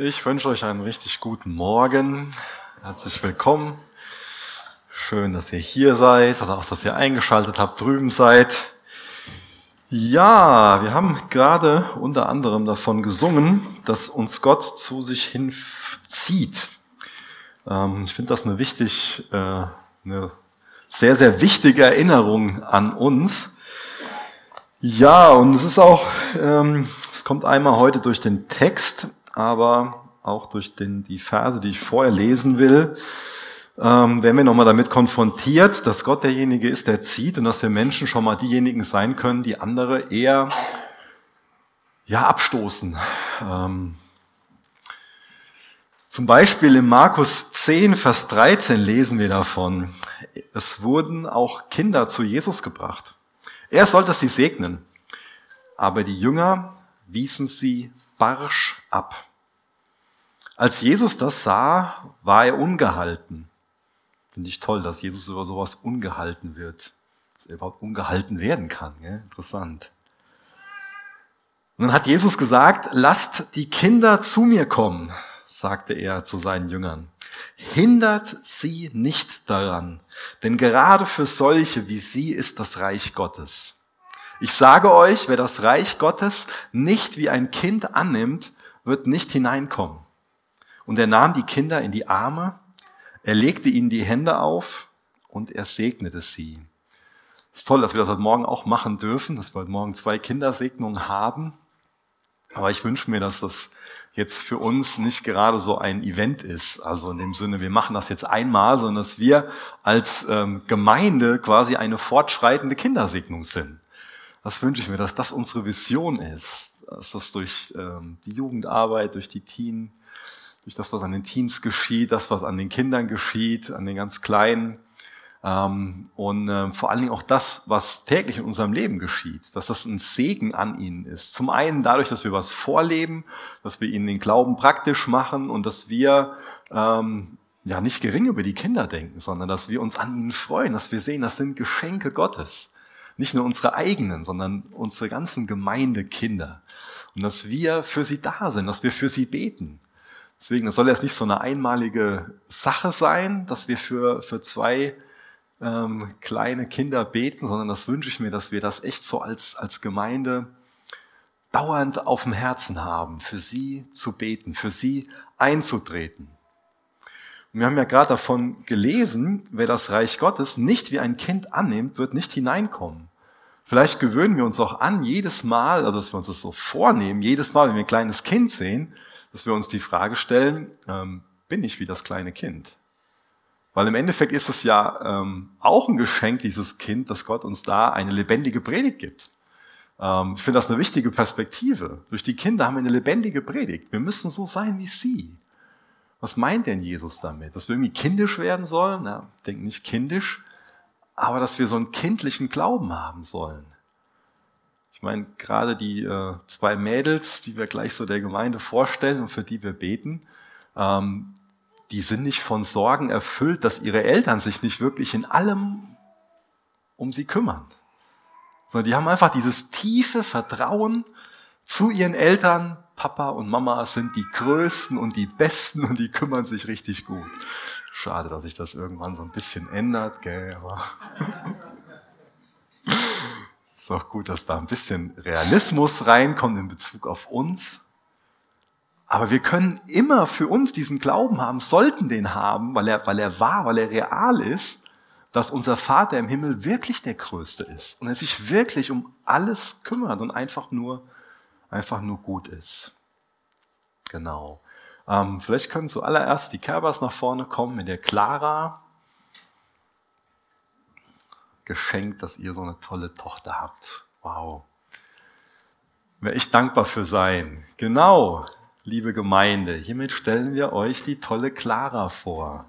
Ich wünsche euch einen richtig guten Morgen. Herzlich willkommen. Schön, dass ihr hier seid oder auch, dass ihr eingeschaltet habt, drüben seid. Ja, wir haben gerade unter anderem davon gesungen, dass uns Gott zu sich hinzieht. Ähm, ich finde das eine wichtig, äh, eine sehr, sehr wichtige Erinnerung an uns. Ja, und es ist auch, ähm, es kommt einmal heute durch den Text, aber auch durch den, die Verse, die ich vorher lesen will, ähm, werden wir nochmal damit konfrontiert, dass Gott derjenige ist, der zieht und dass wir Menschen schon mal diejenigen sein können, die andere eher ja, abstoßen. Ähm, zum Beispiel in Markus 10, Vers 13 lesen wir davon, es wurden auch Kinder zu Jesus gebracht. Er sollte sie segnen, aber die Jünger wiesen sie barsch ab. Als Jesus das sah, war er ungehalten. Finde ich toll, dass Jesus über sowas ungehalten wird. Dass er überhaupt ungehalten werden kann. Gell? Interessant. Und dann hat Jesus gesagt, lasst die Kinder zu mir kommen, sagte er zu seinen Jüngern. Hindert sie nicht daran, denn gerade für solche wie sie ist das Reich Gottes. Ich sage euch, wer das Reich Gottes nicht wie ein Kind annimmt, wird nicht hineinkommen. Und er nahm die Kinder in die Arme, er legte ihnen die Hände auf und er segnete sie. Es ist toll, dass wir das heute Morgen auch machen dürfen, dass wir heute Morgen zwei Kindersegnungen haben. Aber ich wünsche mir, dass das jetzt für uns nicht gerade so ein Event ist. Also in dem Sinne, wir machen das jetzt einmal, sondern dass wir als ähm, Gemeinde quasi eine fortschreitende Kindersegnung sind. Das wünsche ich mir, dass das unsere Vision ist. Dass das durch ähm, die Jugendarbeit, durch die Teen, durch das, was an den Teens geschieht, das, was an den Kindern geschieht, an den ganz Kleinen ähm, und äh, vor allen Dingen auch das, was täglich in unserem Leben geschieht, dass das ein Segen an ihnen ist. Zum einen dadurch, dass wir was vorleben, dass wir ihnen den Glauben praktisch machen und dass wir ähm, ja nicht gering über die Kinder denken, sondern dass wir uns an ihnen freuen, dass wir sehen, das sind Geschenke Gottes. Nicht nur unsere eigenen, sondern unsere ganzen Gemeindekinder. Und dass wir für sie da sind, dass wir für sie beten. Deswegen, das soll jetzt nicht so eine einmalige Sache sein, dass wir für, für zwei ähm, kleine Kinder beten, sondern das wünsche ich mir, dass wir das echt so als, als Gemeinde dauernd auf dem Herzen haben, für sie zu beten, für sie einzutreten. Und wir haben ja gerade davon gelesen, wer das Reich Gottes nicht wie ein Kind annimmt, wird nicht hineinkommen. Vielleicht gewöhnen wir uns auch an, jedes Mal, also dass wir uns das so vornehmen, jedes Mal, wenn wir ein kleines Kind sehen, dass wir uns die Frage stellen, ähm, bin ich wie das kleine Kind? Weil im Endeffekt ist es ja ähm, auch ein Geschenk, dieses Kind, dass Gott uns da eine lebendige Predigt gibt. Ähm, ich finde das eine wichtige Perspektive. Durch die Kinder haben wir eine lebendige Predigt. Wir müssen so sein wie sie. Was meint denn Jesus damit? Dass wir irgendwie kindisch werden sollen? Na, ich denke nicht kindisch, aber dass wir so einen kindlichen Glauben haben sollen. Ich meine, gerade die äh, zwei Mädels, die wir gleich so der Gemeinde vorstellen und für die wir beten, ähm, die sind nicht von Sorgen erfüllt, dass ihre Eltern sich nicht wirklich in allem um sie kümmern. Sondern die haben einfach dieses tiefe Vertrauen zu ihren Eltern. Papa und Mama sind die Größten und die Besten und die kümmern sich richtig gut. Schade, dass sich das irgendwann so ein bisschen ändert, gell, aber ist auch gut, dass da ein bisschen Realismus reinkommt in Bezug auf uns. Aber wir können immer für uns diesen Glauben haben, sollten den haben, weil er, weil er wahr, weil er real ist, dass unser Vater im Himmel wirklich der Größte ist und er sich wirklich um alles kümmert und einfach nur, einfach nur gut ist. Genau. Ähm, vielleicht können zuallererst die Kerbers nach vorne kommen mit der Clara geschenkt, dass ihr so eine tolle Tochter habt. Wow. Wäre ich dankbar für sein. Genau, liebe Gemeinde, hiermit stellen wir euch die tolle Clara vor.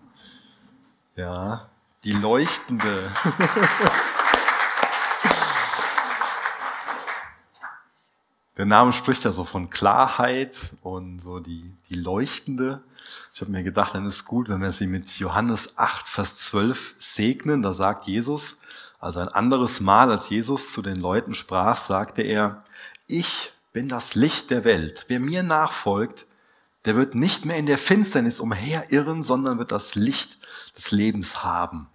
Ja, die leuchtende. Der Name spricht ja so von Klarheit und so die, die leuchtende. Ich habe mir gedacht, dann ist gut, wenn wir sie mit Johannes 8, Vers 12 segnen. Da sagt Jesus, also ein anderes Mal, als Jesus zu den Leuten sprach, sagte er, ich bin das Licht der Welt. Wer mir nachfolgt, Der wird nicht mehr in der Finsternis umherirren, sondern wird das Licht des Lebens haben.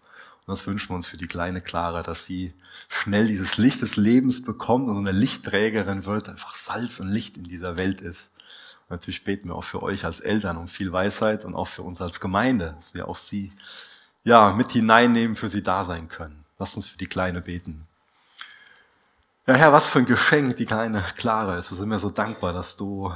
Und das wünschen wir uns für die kleine Clara, dass sie schnell dieses Licht des Lebens bekommt und eine Lichtträgerin wird, einfach Salz und Licht in dieser Welt ist. Und natürlich beten wir auch für euch als Eltern um viel Weisheit und auch für uns als Gemeinde, dass wir auch sie ja, mit hineinnehmen, für sie da sein können. Lasst uns für die Kleine beten. Ja, Herr, was für ein Geschenk die kleine Clara ist. Wir sind mir so dankbar, dass du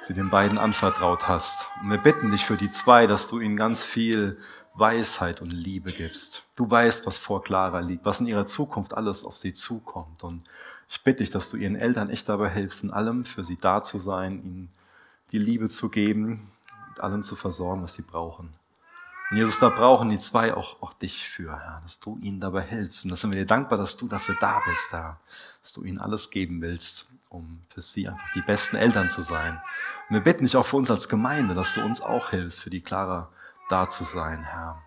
sie den beiden anvertraut hast. Und wir bitten dich für die zwei, dass du ihnen ganz viel Weisheit und Liebe gibst. Du weißt, was vor Clara liegt, was in ihrer Zukunft alles auf sie zukommt. Und ich bitte dich, dass du ihren Eltern echt dabei hilfst, in allem für sie da zu sein, ihnen die Liebe zu geben, mit allem zu versorgen, was sie brauchen. Und Jesus, da brauchen die zwei auch, auch dich für, Herr, dass du ihnen dabei hilfst. Und da sind wir dir dankbar, dass du dafür da bist, Herr, dass du ihnen alles geben willst, um für sie einfach die besten Eltern zu sein. Und wir bitten dich auch für uns als Gemeinde, dass du uns auch hilfst, für die Clara da zu sein, Herr.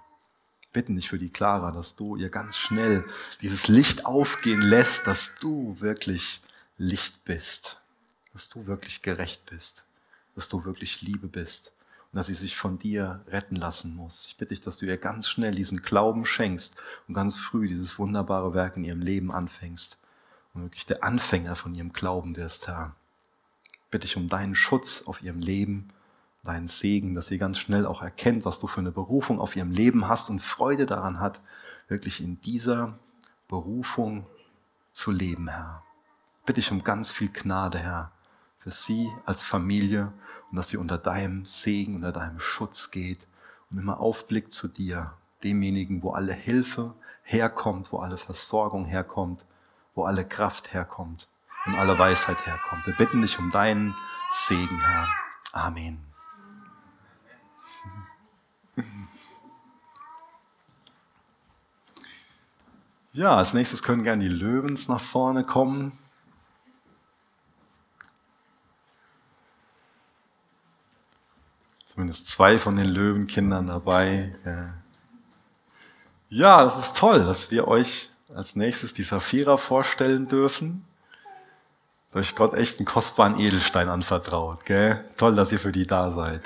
Bitten dich für die Clara, dass du ihr ganz schnell dieses Licht aufgehen lässt, dass du wirklich Licht bist, dass du wirklich gerecht bist, dass du wirklich Liebe bist dass sie sich von dir retten lassen muss. Ich bitte dich, dass du ihr ganz schnell diesen Glauben schenkst und ganz früh dieses wunderbare Werk in ihrem Leben anfängst und wirklich der Anfänger von ihrem Glauben wirst, Herr. Bitte dich um deinen Schutz auf ihrem Leben deinen Segen, dass sie ganz schnell auch erkennt, was du für eine Berufung auf ihrem Leben hast und Freude daran hat, wirklich in dieser Berufung zu leben, Herr. Bitte ich um ganz viel Gnade, Herr, für sie als Familie und dass sie unter deinem Segen, unter deinem Schutz geht und immer aufblickt zu dir, demjenigen, wo alle Hilfe herkommt, wo alle Versorgung herkommt, wo alle Kraft herkommt und alle Weisheit herkommt. Wir bitten dich um deinen Segen, Herr. Amen. Ja, als nächstes können gerne die Löwens nach vorne kommen. Zumindest zwei von den Löwenkindern dabei. Ja, das ist toll, dass wir euch als nächstes die Saphira vorstellen dürfen. Durch Gott echt einen kostbaren Edelstein anvertraut. Gell? Toll, dass ihr für die da seid.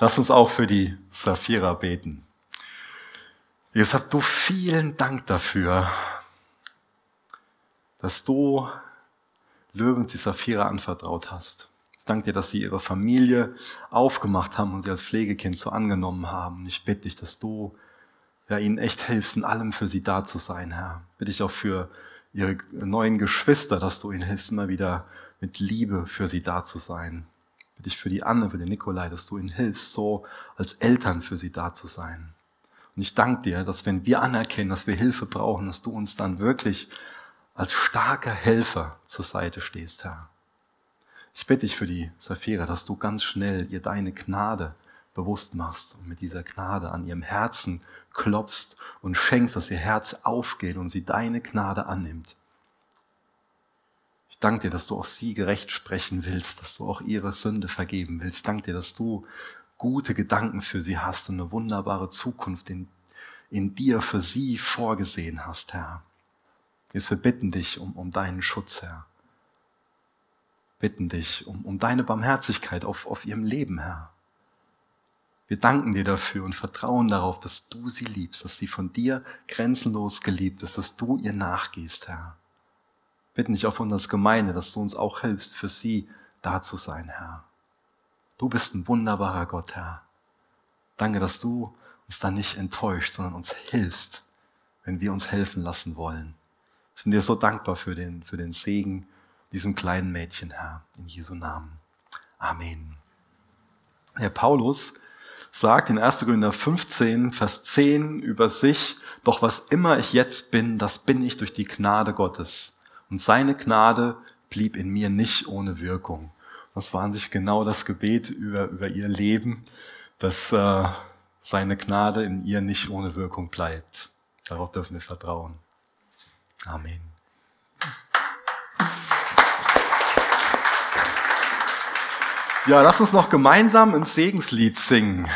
Lass uns auch für die Saphira beten. Jesus, hab du vielen Dank dafür, dass du Löwen die Saphira anvertraut hast. Ich danke dir, dass sie ihre Familie aufgemacht haben und sie als Pflegekind so angenommen haben. Ich bitte dich, dass du ja, ihnen echt hilfst, in allem für sie da zu sein, Herr. Bitte ich auch für ihre neuen Geschwister, dass du ihnen hilfst, immer wieder mit Liebe für sie da zu sein bitte ich für die Anne, für den Nikolai, dass du ihnen hilfst, so als Eltern für sie da zu sein. Und ich danke dir, dass wenn wir anerkennen, dass wir Hilfe brauchen, dass du uns dann wirklich als starker Helfer zur Seite stehst, Herr. Ich bitte dich für die Saphira, dass du ganz schnell ihr deine Gnade bewusst machst und mit dieser Gnade an ihrem Herzen klopfst und schenkst, dass ihr Herz aufgeht und sie deine Gnade annimmt. Ich danke dir, dass du auch sie gerecht sprechen willst, dass du auch ihre Sünde vergeben willst. Ich danke dir, dass du gute Gedanken für sie hast und eine wunderbare Zukunft in, in dir für sie vorgesehen hast, Herr. Jetzt wir bitten dich um, um deinen Schutz, Herr. Bitten dich um, um deine Barmherzigkeit auf, auf ihrem Leben, Herr. Wir danken dir dafür und vertrauen darauf, dass du sie liebst, dass sie von dir grenzenlos geliebt ist, dass du ihr nachgehst, Herr bitten dich auf als Gemeinde, dass du uns auch hilfst, für sie da zu sein, Herr. Du bist ein wunderbarer Gott, Herr. Danke, dass du uns da nicht enttäuscht, sondern uns hilfst, wenn wir uns helfen lassen wollen. Wir sind dir so dankbar für den, für den Segen diesem kleinen Mädchen, Herr, in Jesu Namen. Amen. Herr Paulus sagt in 1. Korinther 15, Vers 10 über sich, doch was immer ich jetzt bin, das bin ich durch die Gnade Gottes. Und seine Gnade blieb in mir nicht ohne Wirkung. Das war an sich genau das Gebet über, über ihr Leben, dass äh, seine Gnade in ihr nicht ohne Wirkung bleibt. Darauf dürfen wir vertrauen. Amen. Ja, lass uns noch gemeinsam ein Segenslied singen.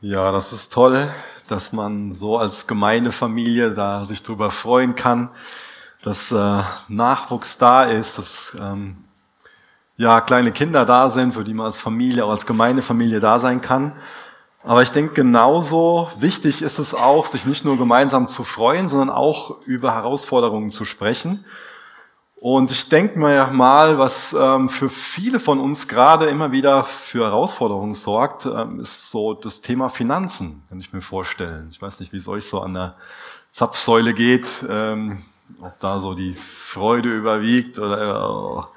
Ja, das ist toll, dass man so als Gemeindefamilie da sich drüber freuen kann, dass äh, Nachwuchs da ist, dass ähm, ja kleine Kinder da sind, für die man als Familie, auch als Gemeindefamilie da sein kann. Aber ich denke, genauso wichtig ist es auch, sich nicht nur gemeinsam zu freuen, sondern auch über Herausforderungen zu sprechen und ich denke mir mal, was ähm, für viele von uns gerade immer wieder für Herausforderungen sorgt, ähm, ist so das Thema Finanzen, kann ich mir vorstellen. Ich weiß nicht, wie es euch so an der Zapfsäule geht, ähm, ob da so die Freude überwiegt oder.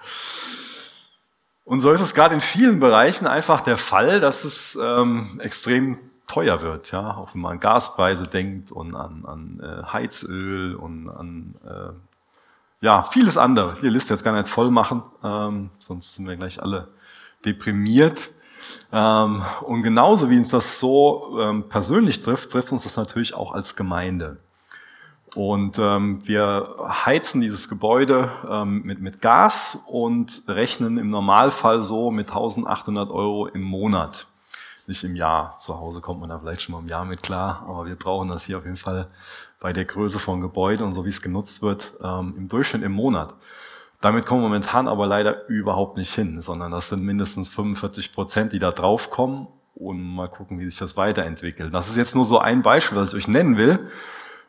Und so ist es gerade in vielen Bereichen einfach der Fall, dass es ähm, extrem teuer wird, ja, auch wenn man an Gaspreise denkt und an, an äh, Heizöl und an äh, ja, vieles andere. Ich die Liste jetzt gar nicht voll machen, ähm, sonst sind wir gleich alle deprimiert. Ähm, und genauso wie uns das so ähm, persönlich trifft, trifft uns das natürlich auch als Gemeinde. Und ähm, wir heizen dieses Gebäude ähm, mit, mit Gas und rechnen im Normalfall so mit 1800 Euro im Monat. Nicht im Jahr. Zu Hause kommt man da vielleicht schon mal im Jahr mit klar, aber wir brauchen das hier auf jeden Fall bei der Größe von Gebäuden und so wie es genutzt wird, ähm, im Durchschnitt im Monat. Damit kommen wir momentan aber leider überhaupt nicht hin, sondern das sind mindestens 45 Prozent, die da draufkommen und mal gucken, wie sich das weiterentwickelt. Das ist jetzt nur so ein Beispiel, was ich euch nennen will.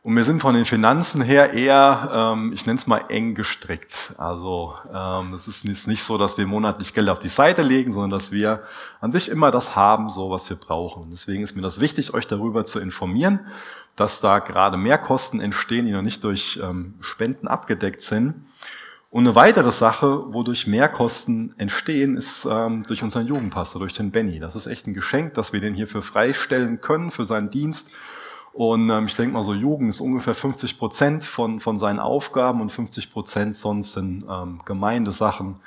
Und wir sind von den Finanzen her eher, ähm, ich nenne es mal eng gestrickt. Also ähm, es ist nicht so, dass wir monatlich Geld auf die Seite legen, sondern dass wir an sich immer das haben, so was wir brauchen. Deswegen ist mir das wichtig, euch darüber zu informieren dass da gerade Mehrkosten entstehen, die noch nicht durch ähm, Spenden abgedeckt sind. Und eine weitere Sache, wodurch Mehrkosten entstehen, ist ähm, durch unseren Jugendpastor, durch den Benny. Das ist echt ein Geschenk, dass wir den hierfür freistellen können, für seinen Dienst. Und ähm, ich denke mal, so Jugend ist ungefähr 50 Prozent von, von seinen Aufgaben und 50 Prozent sonst sind ähm, Gemeindesachen.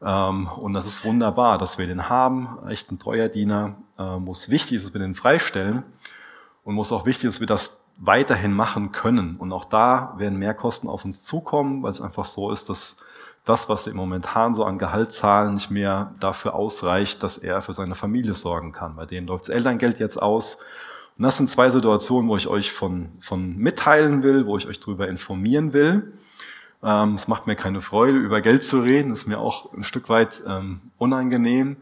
Ähm, und das ist wunderbar, dass wir den haben. Echt ein treuer Diener, ähm, wo es wichtig ist, dass wir den freistellen. Und wo es auch wichtig ist, dass wir das weiterhin machen können. Und auch da werden Mehrkosten auf uns zukommen, weil es einfach so ist, dass das, was er momentan so an Gehalt zahlen, nicht mehr dafür ausreicht, dass er für seine Familie sorgen kann. Bei denen läuft das Elterngeld jetzt aus. Und das sind zwei Situationen, wo ich euch von, von mitteilen will, wo ich euch darüber informieren will. Ähm, es macht mir keine Freude, über Geld zu reden, ist mir auch ein Stück weit ähm, unangenehm.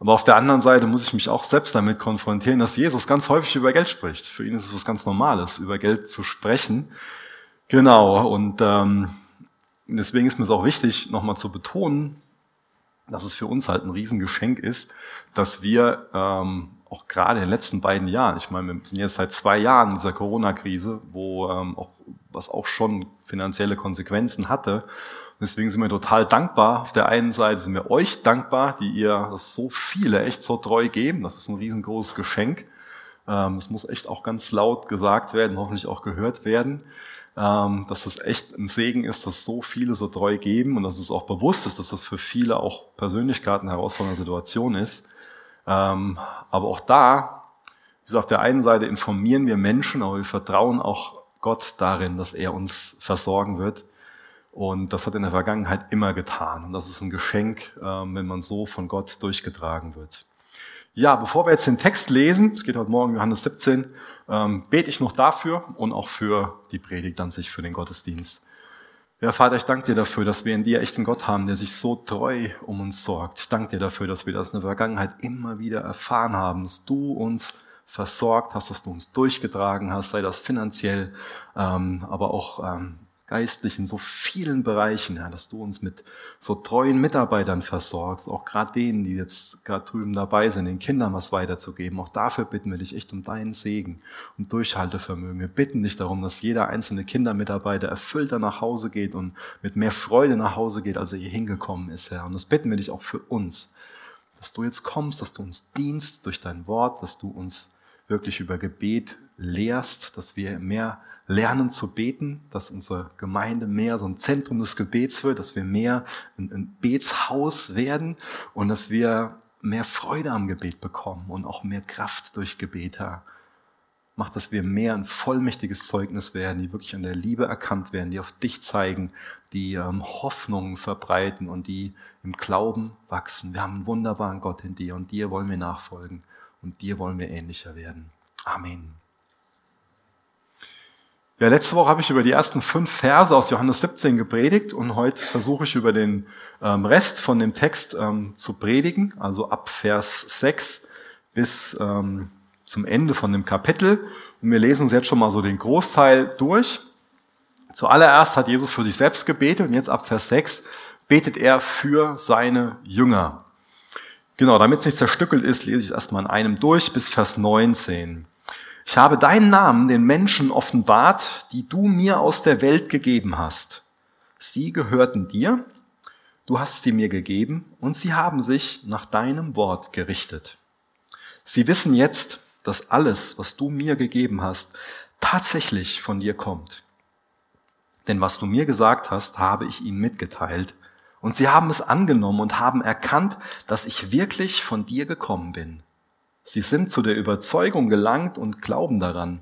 Aber auf der anderen Seite muss ich mich auch selbst damit konfrontieren, dass Jesus ganz häufig über Geld spricht. Für ihn ist es was ganz Normales, über Geld zu sprechen. Genau, und ähm, deswegen ist mir es auch wichtig, nochmal zu betonen, dass es für uns halt ein Riesengeschenk ist, dass wir ähm, auch gerade in den letzten beiden Jahren, ich meine, wir sind jetzt seit zwei Jahren in dieser Corona-Krise, wo ähm, auch was auch schon finanzielle Konsequenzen hatte, Deswegen sind wir total dankbar. Auf der einen Seite sind wir euch dankbar, die ihr das so viele echt so treu geben. Das ist ein riesengroßes Geschenk. Ähm, es muss echt auch ganz laut gesagt werden, hoffentlich auch gehört werden, ähm, dass das echt ein Segen ist, dass so viele so treu geben und dass es auch bewusst ist, dass das für viele auch Persönlichkeiten herausfordernde Situation ist. Ähm, aber auch da, gesagt, auf der einen Seite informieren wir Menschen, aber wir vertrauen auch Gott darin, dass er uns versorgen wird. Und das hat in der Vergangenheit immer getan. Und das ist ein Geschenk, ähm, wenn man so von Gott durchgetragen wird. Ja, bevor wir jetzt den Text lesen, es geht heute Morgen Johannes 17, ähm, bete ich noch dafür und auch für die Predigt an sich, für den Gottesdienst. Ja, Vater, ich danke dir dafür, dass wir in dir echt einen Gott haben, der sich so treu um uns sorgt. Ich danke dir dafür, dass wir das in der Vergangenheit immer wieder erfahren haben, dass du uns versorgt hast, dass du uns durchgetragen hast, sei das finanziell, ähm, aber auch ähm, geistlich in so vielen Bereichen, ja, dass du uns mit so treuen Mitarbeitern versorgst, auch gerade denen, die jetzt gerade drüben dabei sind, den Kindern was weiterzugeben. Auch dafür bitten wir dich echt um deinen Segen und Durchhaltevermögen. Wir bitten dich darum, dass jeder einzelne Kindermitarbeiter erfüllter nach Hause geht und mit mehr Freude nach Hause geht, als er hier hingekommen ist, Herr. Und das bitten wir dich auch für uns, dass du jetzt kommst, dass du uns dienst durch dein Wort, dass du uns wirklich über Gebet lehrst, dass wir mehr lernen zu beten, dass unsere Gemeinde mehr so ein Zentrum des Gebets wird, dass wir mehr ein, ein Betshaus werden und dass wir mehr Freude am Gebet bekommen und auch mehr Kraft durch Gebet, Herr. Mach, dass wir mehr ein vollmächtiges Zeugnis werden, die wirklich an der Liebe erkannt werden, die auf dich zeigen, die ähm, Hoffnungen verbreiten und die im Glauben wachsen. Wir haben einen wunderbaren Gott in dir und dir wollen wir nachfolgen und dir wollen wir ähnlicher werden. Amen. Ja, letzte Woche habe ich über die ersten fünf Verse aus Johannes 17 gepredigt und heute versuche ich über den ähm, Rest von dem Text ähm, zu predigen, also ab Vers 6 bis ähm, zum Ende von dem Kapitel. Und wir lesen uns jetzt schon mal so den Großteil durch. Zuallererst hat Jesus für sich selbst gebetet und jetzt ab Vers 6 betet er für seine Jünger. Genau, damit es nicht zerstückelt ist, lese ich es erstmal in einem durch bis Vers 19. Ich habe deinen Namen den Menschen offenbart, die du mir aus der Welt gegeben hast. Sie gehörten dir, du hast sie mir gegeben und sie haben sich nach deinem Wort gerichtet. Sie wissen jetzt, dass alles, was du mir gegeben hast, tatsächlich von dir kommt. Denn was du mir gesagt hast, habe ich ihnen mitgeteilt. Und sie haben es angenommen und haben erkannt, dass ich wirklich von dir gekommen bin. Sie sind zu der Überzeugung gelangt und glauben daran,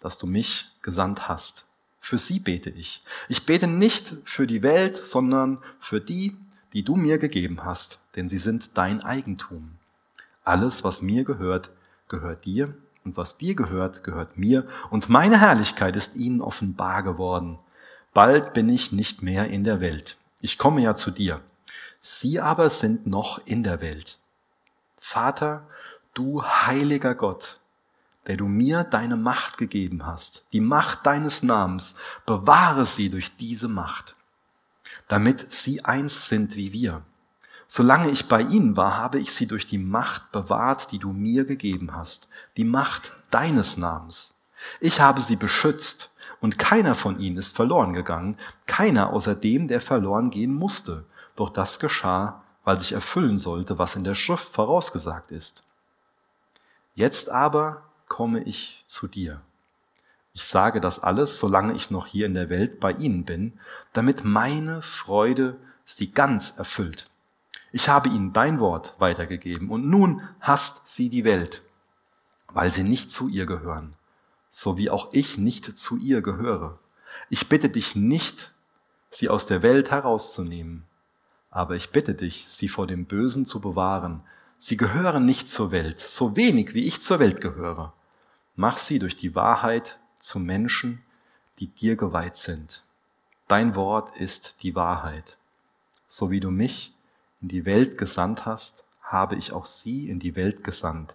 dass du mich gesandt hast. Für sie bete ich. Ich bete nicht für die Welt, sondern für die, die du mir gegeben hast, denn sie sind dein Eigentum. Alles, was mir gehört, gehört dir, und was dir gehört, gehört mir, und meine Herrlichkeit ist ihnen offenbar geworden. Bald bin ich nicht mehr in der Welt. Ich komme ja zu dir. Sie aber sind noch in der Welt. Vater, du heiliger Gott, der du mir deine Macht gegeben hast, die Macht deines Namens, bewahre sie durch diese Macht, damit sie eins sind wie wir. Solange ich bei ihnen war, habe ich sie durch die Macht bewahrt, die du mir gegeben hast, die Macht deines Namens. Ich habe sie beschützt, und keiner von ihnen ist verloren gegangen, keiner außer dem, der verloren gehen musste. Doch das geschah, weil sich erfüllen sollte, was in der Schrift vorausgesagt ist. Jetzt aber komme ich zu dir. Ich sage das alles, solange ich noch hier in der Welt bei ihnen bin, damit meine Freude sie ganz erfüllt. Ich habe ihnen dein Wort weitergegeben und nun hasst sie die Welt, weil sie nicht zu ihr gehören, so wie auch ich nicht zu ihr gehöre. Ich bitte dich nicht, sie aus der Welt herauszunehmen, aber ich bitte dich, sie vor dem Bösen zu bewahren, Sie gehören nicht zur Welt, so wenig wie ich zur Welt gehöre. Mach sie durch die Wahrheit zu Menschen, die dir geweiht sind. Dein Wort ist die Wahrheit. So wie du mich in die Welt gesandt hast, habe ich auch sie in die Welt gesandt.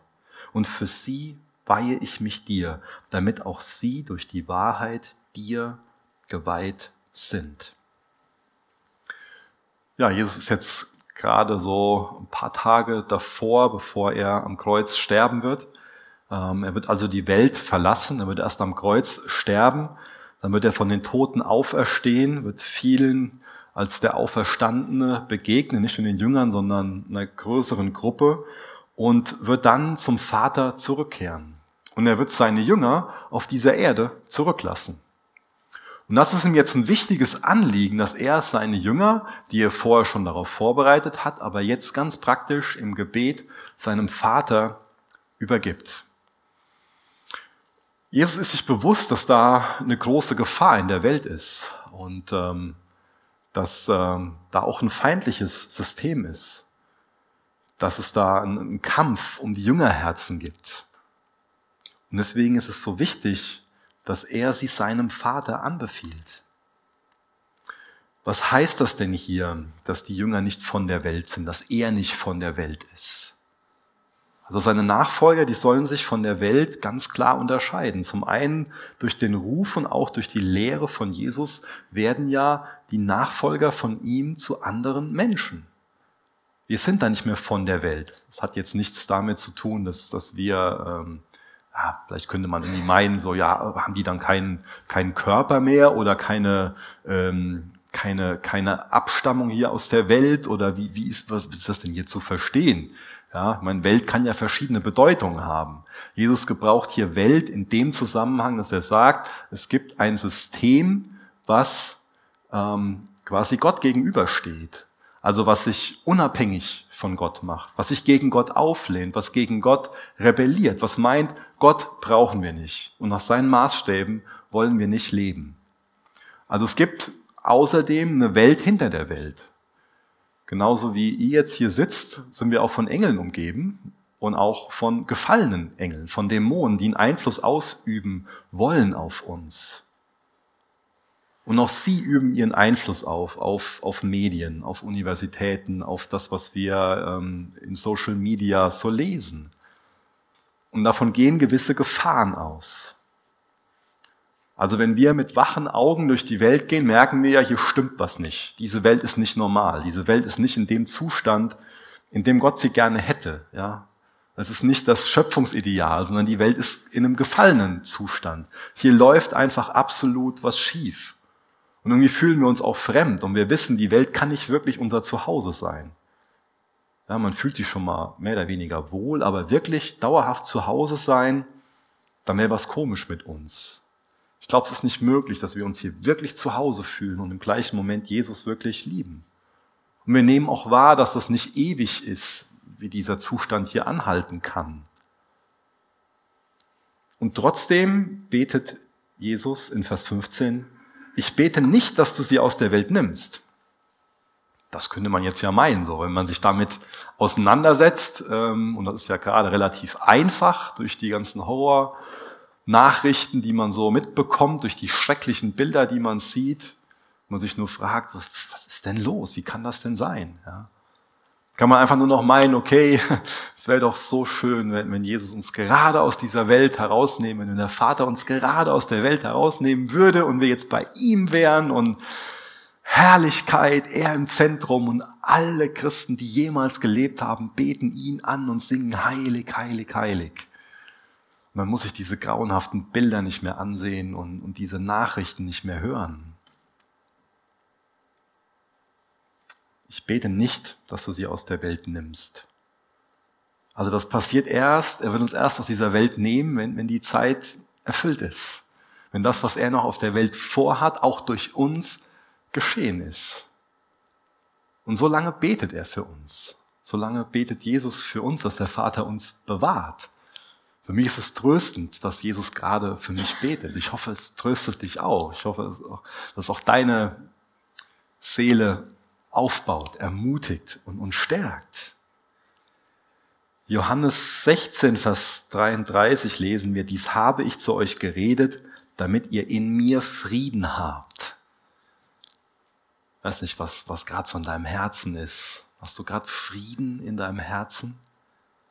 Und für sie weihe ich mich dir, damit auch sie durch die Wahrheit dir geweiht sind. Ja, Jesus ist jetzt gerade so ein paar Tage davor, bevor er am Kreuz sterben wird. Ähm, er wird also die Welt verlassen, er wird erst am Kreuz sterben, dann wird er von den Toten auferstehen, wird vielen als der Auferstandene begegnen, nicht nur den Jüngern, sondern einer größeren Gruppe und wird dann zum Vater zurückkehren. Und er wird seine Jünger auf dieser Erde zurücklassen. Und das ist ihm jetzt ein wichtiges Anliegen, dass er seine Jünger, die er vorher schon darauf vorbereitet hat, aber jetzt ganz praktisch im Gebet seinem Vater übergibt. Jesus ist sich bewusst, dass da eine große Gefahr in der Welt ist und ähm, dass ähm, da auch ein feindliches System ist, dass es da einen, Kampf um die Jüngerherzen gibt. Und deswegen ist es so wichtig, dass er sie seinem Vater anbefiehlt. Was heißt das denn hier, dass die Jünger nicht von der Welt sind, dass er nicht von der Welt ist? Also seine Nachfolger, die sollen sich von der Welt ganz klar unterscheiden. Zum einen durch den Ruf und auch durch die Lehre von Jesus werden ja die Nachfolger von ihm zu anderen Menschen. Wir sind da nicht mehr von der Welt. Das hat jetzt nichts damit zu tun, dass, dass wir ähm, ja, vielleicht könnte man irgendwie meinen, so ja, haben die dann keinen keinen Körper mehr oder keine ähm, keine keine Abstammung hier aus der Welt oder wie wie ist was ist das denn hier zu verstehen? Ja, meine Welt kann ja verschiedene Bedeutungen haben. Jesus gebraucht hier Welt in dem Zusammenhang, dass er sagt, es gibt ein System, was ähm, quasi Gott gegenübersteht. Also was sich unabhängig von Gott macht, was sich gegen Gott auflehnt, was gegen Gott rebelliert, was meint, Gott brauchen wir nicht und nach seinen Maßstäben wollen wir nicht leben. Also es gibt außerdem eine Welt hinter der Welt. Genauso wie ihr jetzt hier sitzt, sind wir auch von Engeln umgeben. und auch von gefallenen Engeln, von Dämonen, die einen Einfluss ausüben wollen auf uns. Und auch sie üben ihren Einfluss auf, auf, auf Medien, auf Universitäten, auf das, was wir ähm, in Social Media so lesen. Und davon gehen gewisse Gefahren aus. Also wenn wir mit wachen Augen durch die Welt gehen, merken wir ja, hier stimmt was nicht. Diese Welt ist nicht normal. Diese Welt ist nicht in dem Zustand, in dem Gott sie gerne hätte. Ja, das ist nicht das Schöpfungsideal, sondern die Welt ist in einem gefallenen Zustand. Hier läuft einfach absolut was schief. Und irgendwie fühlen wir uns auch fremd und wir wissen, die Welt kann nicht wirklich unser Zuhause sein. Ja, man fühlt sich schon mal mehr oder weniger wohl, aber wirklich dauerhaft zu Hause sein, dann wäre was komisch mit uns. Ich glaube, es ist nicht möglich, dass wir uns hier wirklich zu Hause fühlen und im gleichen Moment Jesus wirklich lieben. Und wir nehmen auch wahr, dass das nicht ewig ist, wie dieser Zustand hier anhalten kann. Und trotzdem betet Jesus in Vers 15, ich bete nicht, dass du sie aus der Welt nimmst. Das könnte man jetzt ja meinen, so wenn man sich damit auseinandersetzt. Ähm, und das ist ja gerade relativ einfach durch die ganzen Horror-Nachrichten, die man so mitbekommt, durch die schrecklichen Bilder, die man sieht. Man sich nur fragt, was ist denn los? Wie kann das denn sein? Ja kann man einfach nur noch meinen, okay, es wäre doch so schön, wenn, wenn Jesus uns gerade aus dieser Welt herausnehmen, wenn der Vater uns gerade aus der Welt herausnehmen würde und wir jetzt bei ihm wären und Herrlichkeit, er im Zentrum und alle Christen, die jemals gelebt haben, beten ihn an und singen heilig, heilig, heilig. Man muss sich diese grauenhaften Bilder nicht mehr ansehen und, und diese Nachrichten nicht mehr hören. Ich bete nicht, dass du sie aus der Welt nimmst. Also das passiert erst, er wird uns erst aus dieser Welt nehmen, wenn, wenn die Zeit erfüllt ist. Wenn das, was er noch auf der Welt vorhat, auch durch uns geschehen ist. Und so lange betet er für uns. So lange betet Jesus für uns, dass der Vater uns bewahrt. Für mich ist es tröstend, dass Jesus gerade für mich betet. Ich hoffe, es tröstet dich auch. Ich hoffe, dass auch deine Seele aufbaut, ermutigt und uns stärkt. Johannes 16, Vers 33 lesen wir, dies habe ich zu euch geredet, damit ihr in mir Frieden habt. Weiß nicht, was, was gerade so in deinem Herzen ist. Hast du gerade Frieden in deinem Herzen?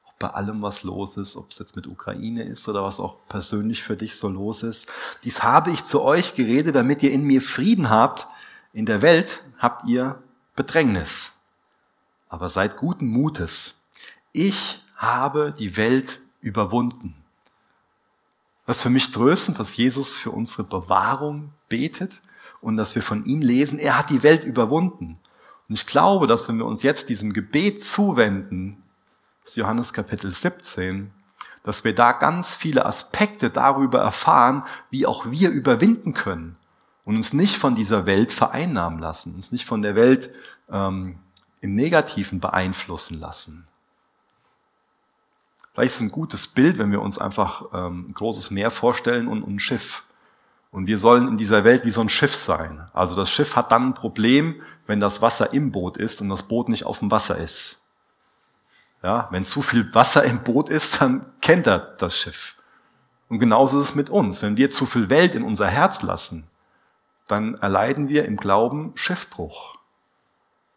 Auch bei allem, was los ist, ob es jetzt mit Ukraine ist oder was auch persönlich für dich so los ist. Dies habe ich zu euch geredet, damit ihr in mir Frieden habt. In der Welt habt ihr Bedrängnis. Aber seid guten Mutes. Ich habe die Welt überwunden. Das ist für mich tröstend, dass Jesus für unsere Bewahrung betet und dass wir von ihm lesen, er hat die Welt überwunden. Und ich glaube, dass wenn wir uns jetzt diesem Gebet zuwenden, das Johannes Kapitel 17, dass wir da ganz viele Aspekte darüber erfahren, wie auch wir überwinden können und uns nicht von dieser Welt vereinnahmen lassen, uns nicht von der Welt ähm, im Negativen beeinflussen lassen. Vielleicht ist es ein gutes Bild, wenn wir uns einfach ähm, ein großes Meer vorstellen und, und ein Schiff. Und wir sollen in dieser Welt wie so ein Schiff sein. Also das Schiff hat dann ein Problem, wenn das Wasser im Boot ist und das Boot nicht auf dem Wasser ist. Ja, wenn zu viel Wasser im Boot ist, dann kennt er das Schiff. Und genauso ist es mit uns. Wenn wir zu viel Welt in unser Herz lassen, dann erleiden wir im Glauben Schiffbruch.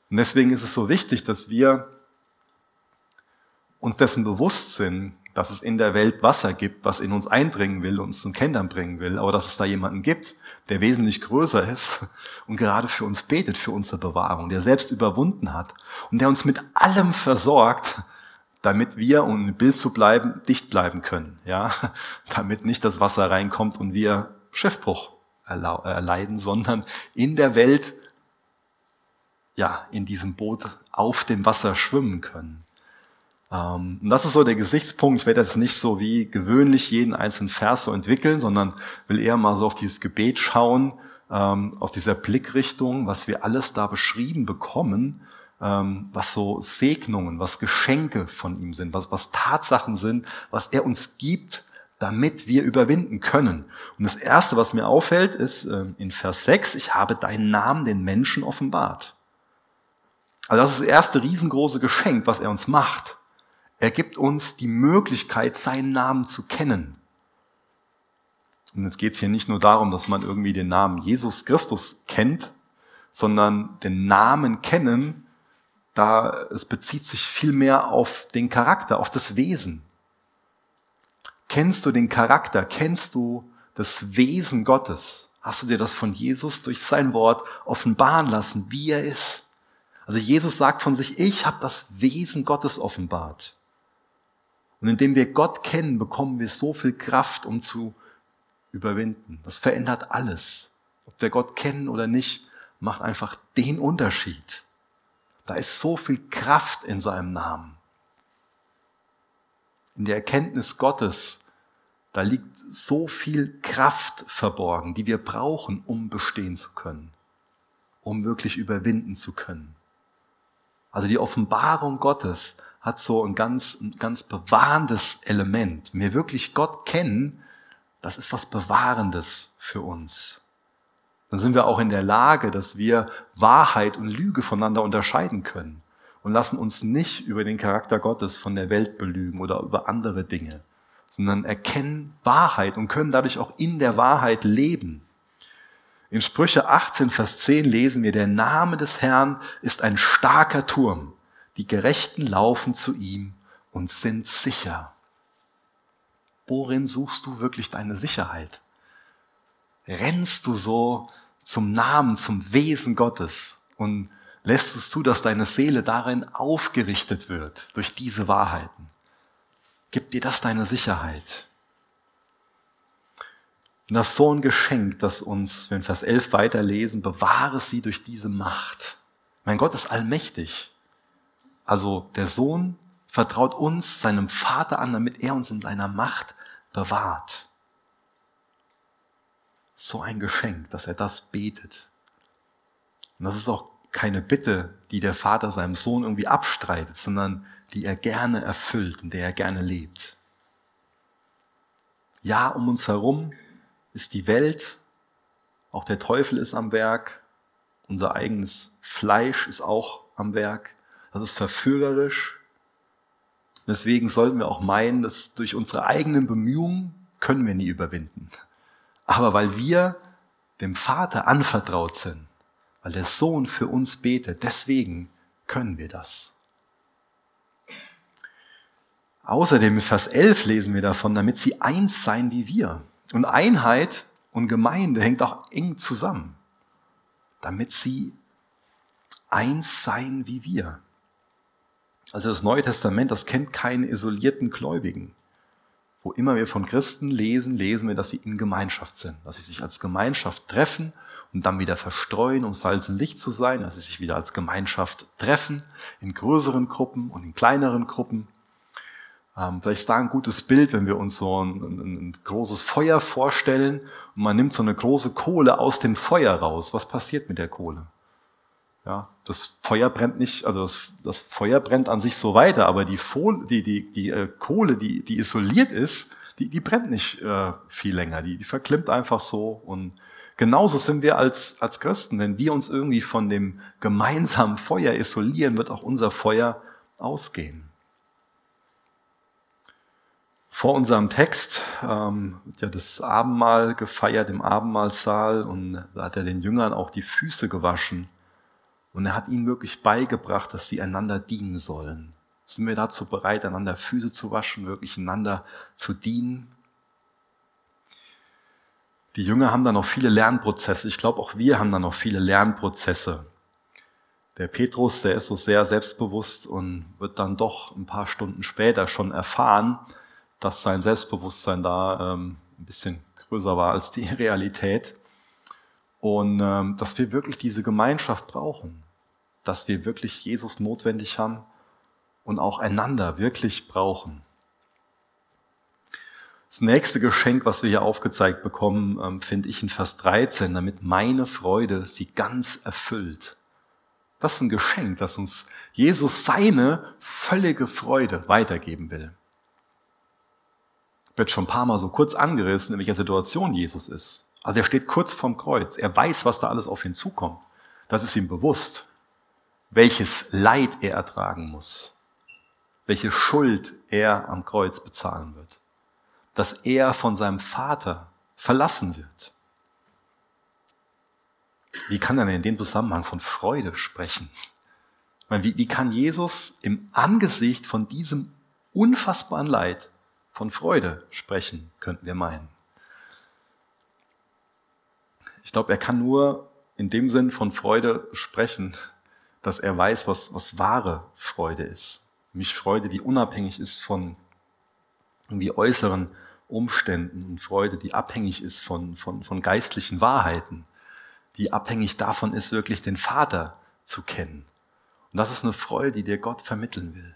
Und deswegen ist es so wichtig, dass wir uns dessen bewusst sind, dass es in der Welt Wasser gibt, was in uns eindringen will, uns zum Kennern bringen will, aber dass es da jemanden gibt, der wesentlich größer ist und gerade für uns betet, für unsere Bewahrung, der selbst überwunden hat und der uns mit allem versorgt, damit wir, um im Bild zu bleiben, dicht bleiben können, ja, damit nicht das Wasser reinkommt und wir Schiffbruch erleiden, sondern in der Welt, ja, in diesem Boot auf dem Wasser schwimmen können. Ähm, und das ist so der Gesichtspunkt. Ich werde jetzt nicht so wie gewöhnlich jeden einzelnen Vers so entwickeln, sondern will eher mal so auf dieses Gebet schauen, ähm, aus dieser Blickrichtung, was wir alles da beschrieben bekommen, ähm, was so Segnungen, was Geschenke von ihm sind, was, was Tatsachen sind, was er uns gibt, damit wir überwinden können. Und das Erste, was mir auffällt, ist ähm, in Vers 6, ich habe deinen Namen den Menschen offenbart. Also das ist das erste riesengroße Geschenk, was er uns macht. Er gibt uns die Möglichkeit, seinen Namen zu kennen. Und jetzt geht es hier nicht nur darum, dass man irgendwie den Namen Jesus Christus kennt, sondern den Namen kennen, da es bezieht sich viel mehr auf den Charakter, auf das Wesen. Kennst du den Charakter? Kennst du das Wesen Gottes? Hast du dir das von Jesus durch sein Wort offenbaren lassen, wie er ist? Also Jesus sagt von sich, ich habe das Wesen Gottes offenbart. Und indem wir Gott kennen, bekommen wir so viel Kraft, um zu überwinden. Das verändert alles. Ob wir Gott kennen oder nicht, macht einfach den Unterschied. Da ist so viel Kraft in seinem Namen. In der Erkenntnis Gottes, da liegt so viel Kraft verborgen, die wir brauchen, um bestehen zu können, um wirklich überwinden zu können. Also die Offenbarung Gottes hat so ein ganz, ein ganz bewahrendes Element. Wir wirklich Gott kennen, das ist was Bewahrendes für uns. Dann sind wir auch in der Lage, dass wir Wahrheit und Lüge voneinander unterscheiden können und lassen uns nicht über den Charakter Gottes von der Welt belügen oder über andere Dinge, sondern erkennen Wahrheit und können dadurch auch in der Wahrheit leben. In Sprüche 18, Vers 10 lesen wir, der Name des Herrn ist ein starker Turm. Die Gerechten laufen zu ihm und sind sicher. Worin suchst du wirklich deine Sicherheit? Rennst du so zum Namen, zum Wesen Gottes und lässt es zu, dass deine Seele darin aufgerichtet wird durch diese Wahrheiten? Gibt dir das deine Sicherheit? Und das ist so ein Geschenk, das uns, wenn wir Vers 11 weiterlesen, bewahre sie durch diese Macht. Mein Gott ist allmächtig. Also der Sohn vertraut uns seinem Vater an, damit er uns in seiner Macht bewahrt. So ein Geschenk, dass er das betet. Und das ist auch keine Bitte, die der Vater seinem Sohn irgendwie abstreitet, sondern die er gerne erfüllt und der er gerne lebt. Ja, um uns herum ist die Welt, auch der Teufel ist am Werk, unser eigenes Fleisch ist auch am Werk. Das ist verführerisch. Deswegen sollten wir auch meinen, dass durch unsere eigenen Bemühungen können wir nie überwinden. Aber weil wir dem Vater anvertraut sind, weil der Sohn für uns betet, deswegen können wir das. Außerdem in Vers 11 lesen wir davon, damit sie eins seien wie wir. Und Einheit und Gemeinde hängt auch eng zusammen, damit sie eins seien wie wir. Also das Neue Testament, das kennt keinen isolierten Gläubigen. Wo immer wir von Christen lesen, lesen wir, dass sie in Gemeinschaft sind, dass sie sich als Gemeinschaft treffen und dann wieder verstreuen, um Salz und Licht zu sein, dass sie sich wieder als Gemeinschaft treffen, in größeren Gruppen und in kleineren Gruppen. Ähm, vielleicht ist da ein gutes Bild, wenn wir uns so ein, ein, ein, großes Feuer vorstellen und man nimmt so eine große Kohle aus dem Feuer raus. Was passiert mit der Kohle? Ja, das Feuer brennt nicht, also das, das Feuer brennt an sich so weiter, aber die, Folie, die, die, die äh, Kohle, die, die isoliert ist, die, die brennt nicht äh, viel länger, die, die verklimmt einfach so. Und genauso sind wir als, als Christen. Wenn wir uns irgendwie von dem gemeinsamen Feuer isolieren, wird auch unser Feuer ausgehen. Vor unserem Text ähm, ja das Abendmahl gefeiert im Abendmahlsaal und da hat er den Jüngern auch die Füße gewaschen. Und er hat ihnen wirklich beigebracht, dass sie einander dienen sollen. Sind wir dazu bereit, einander Füße zu waschen, wirklich einander zu dienen? Die Jünger haben da noch viele Lernprozesse. Ich glaube, auch wir haben da noch viele Lernprozesse. Der Petrus, der ist so sehr selbstbewusst und wird dann doch ein paar Stunden später schon erfahren, dass sein Selbstbewusstsein da ähm, ein bisschen größer war als die Realität. Und ähm, dass wir wirklich diese Gemeinschaft brauchen, dass wir wirklich Jesus notwendig haben und auch einander wirklich brauchen. Das nächste Geschenk, was wir hier aufgezeigt bekommen, ähm, finde ich in Vers 13, damit meine Freude sie ganz erfüllt. Das ist ein Geschenk, dass uns Jesus seine völlige Freude weitergeben will wird schon ein paar Mal so kurz angerissen, in welcher Situation Jesus ist. Also er steht kurz vorm Kreuz. Er weiß, was da alles auf ihn zukommt. Das ist ihm bewusst, welches Leid er ertragen muss, welche Schuld er am Kreuz bezahlen wird. Dass er von seinem Vater verlassen wird. Wie kann er denn in dem Zusammenhang von Freude sprechen? Meine, wie, wie kann Jesus im Angesicht von diesem unfassbaren Leid von Freude sprechen, könnten wir meinen. Ich glaube, er kann nur in dem Sinn von Freude sprechen, dass er weiß, was, was wahre Freude ist. Nämlich Freude, die unabhängig ist von irgendwie äußeren Umständen und Freude, die abhängig ist von, von, von geistlichen Wahrheiten, die abhängig davon ist, wirklich den Vater zu kennen. Und das ist eine Freude, die dir Gott vermitteln will.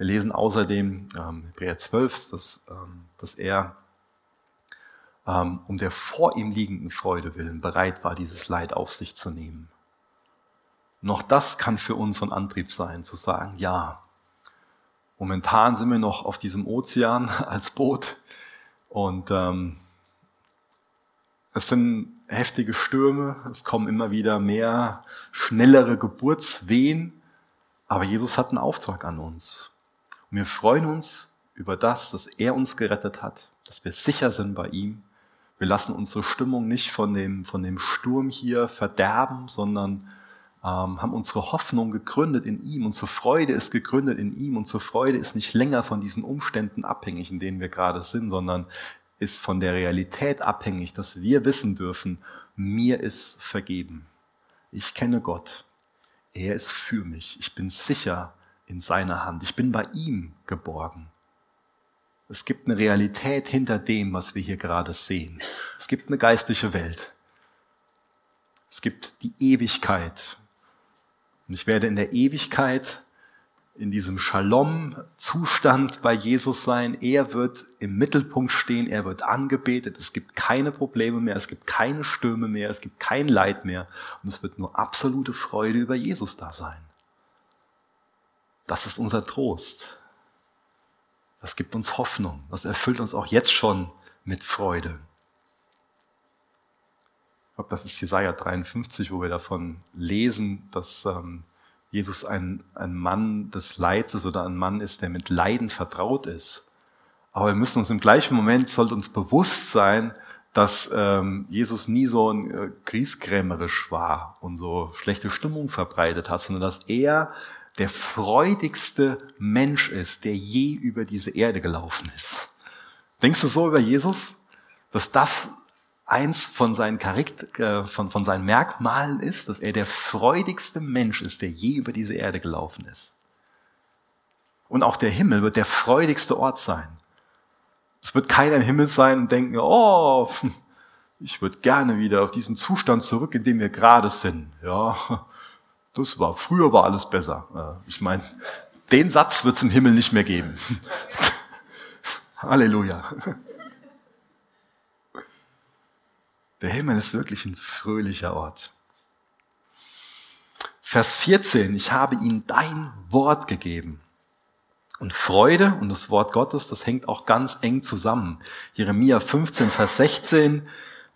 Wir lesen außerdem ähm, Hebräer 12, dass, ähm, dass er ähm, um der vor ihm liegenden Freude willen bereit war, dieses Leid auf sich zu nehmen. Noch das kann für uns so ein Antrieb sein, zu sagen, ja, momentan sind wir noch auf diesem Ozean als Boot und ähm, es sind heftige Stürme, es kommen immer wieder mehr schnellere Geburtswehen, aber Jesus hat einen Auftrag an uns. Wir freuen uns über das, dass er uns gerettet hat, dass wir sicher sind bei ihm. Wir lassen unsere Stimmung nicht von dem, von dem Sturm hier verderben, sondern ähm, haben unsere Hoffnung gegründet in ihm. Unsere Freude ist gegründet in ihm. Unsere Freude ist nicht länger von diesen Umständen abhängig, in denen wir gerade sind, sondern ist von der Realität abhängig, dass wir wissen dürfen, mir ist vergeben. Ich kenne Gott. Er ist für mich. Ich bin sicher in seiner Hand. Ich bin bei ihm geborgen. Es gibt eine Realität hinter dem, was wir hier gerade sehen. Es gibt eine geistliche Welt. Es gibt die Ewigkeit. Und ich werde in der Ewigkeit in diesem Shalom-Zustand bei Jesus sein. Er wird im Mittelpunkt stehen, er wird angebetet. Es gibt keine Probleme mehr, es gibt keine Stürme mehr, es gibt kein Leid mehr. Und es wird nur absolute Freude über Jesus da sein. Das ist unser Trost. Das gibt uns Hoffnung. Das erfüllt uns auch jetzt schon mit Freude. Ich glaube, das ist Jesaja 53, wo wir davon lesen, dass ähm, Jesus ein, ein Mann des Leids ist oder ein Mann ist, der mit Leiden vertraut ist. Aber wir müssen uns im gleichen Moment, sollte uns bewusst sein, dass ähm, Jesus nie so ein äh, grieskrämerisch war und so schlechte Stimmung verbreitet hat, sondern dass er der freudigste Mensch ist, der je über diese Erde gelaufen ist. Denkst du so über Jesus? Dass das eins von seinen, Charakter, äh, von, von seinen Merkmalen ist, dass er der freudigste Mensch ist, der je über diese Erde gelaufen ist. Und auch der Himmel wird der freudigste Ort sein. Es wird keiner im Himmel sein und denken, oh, ich würde gerne wieder auf diesen Zustand zurück, in dem wir gerade sind. Ja, das war, früher war alles besser. Äh, ich meine, den Satz wird es im Himmel nicht mehr geben. Halleluja. Der Himmel ist wirklich ein fröhlicher Ort. Vers 14, ich habe ihnen dein Wort gegeben. Und Freude und das Wort Gottes, das hängt auch ganz eng zusammen. Jeremia 15, Vers 16,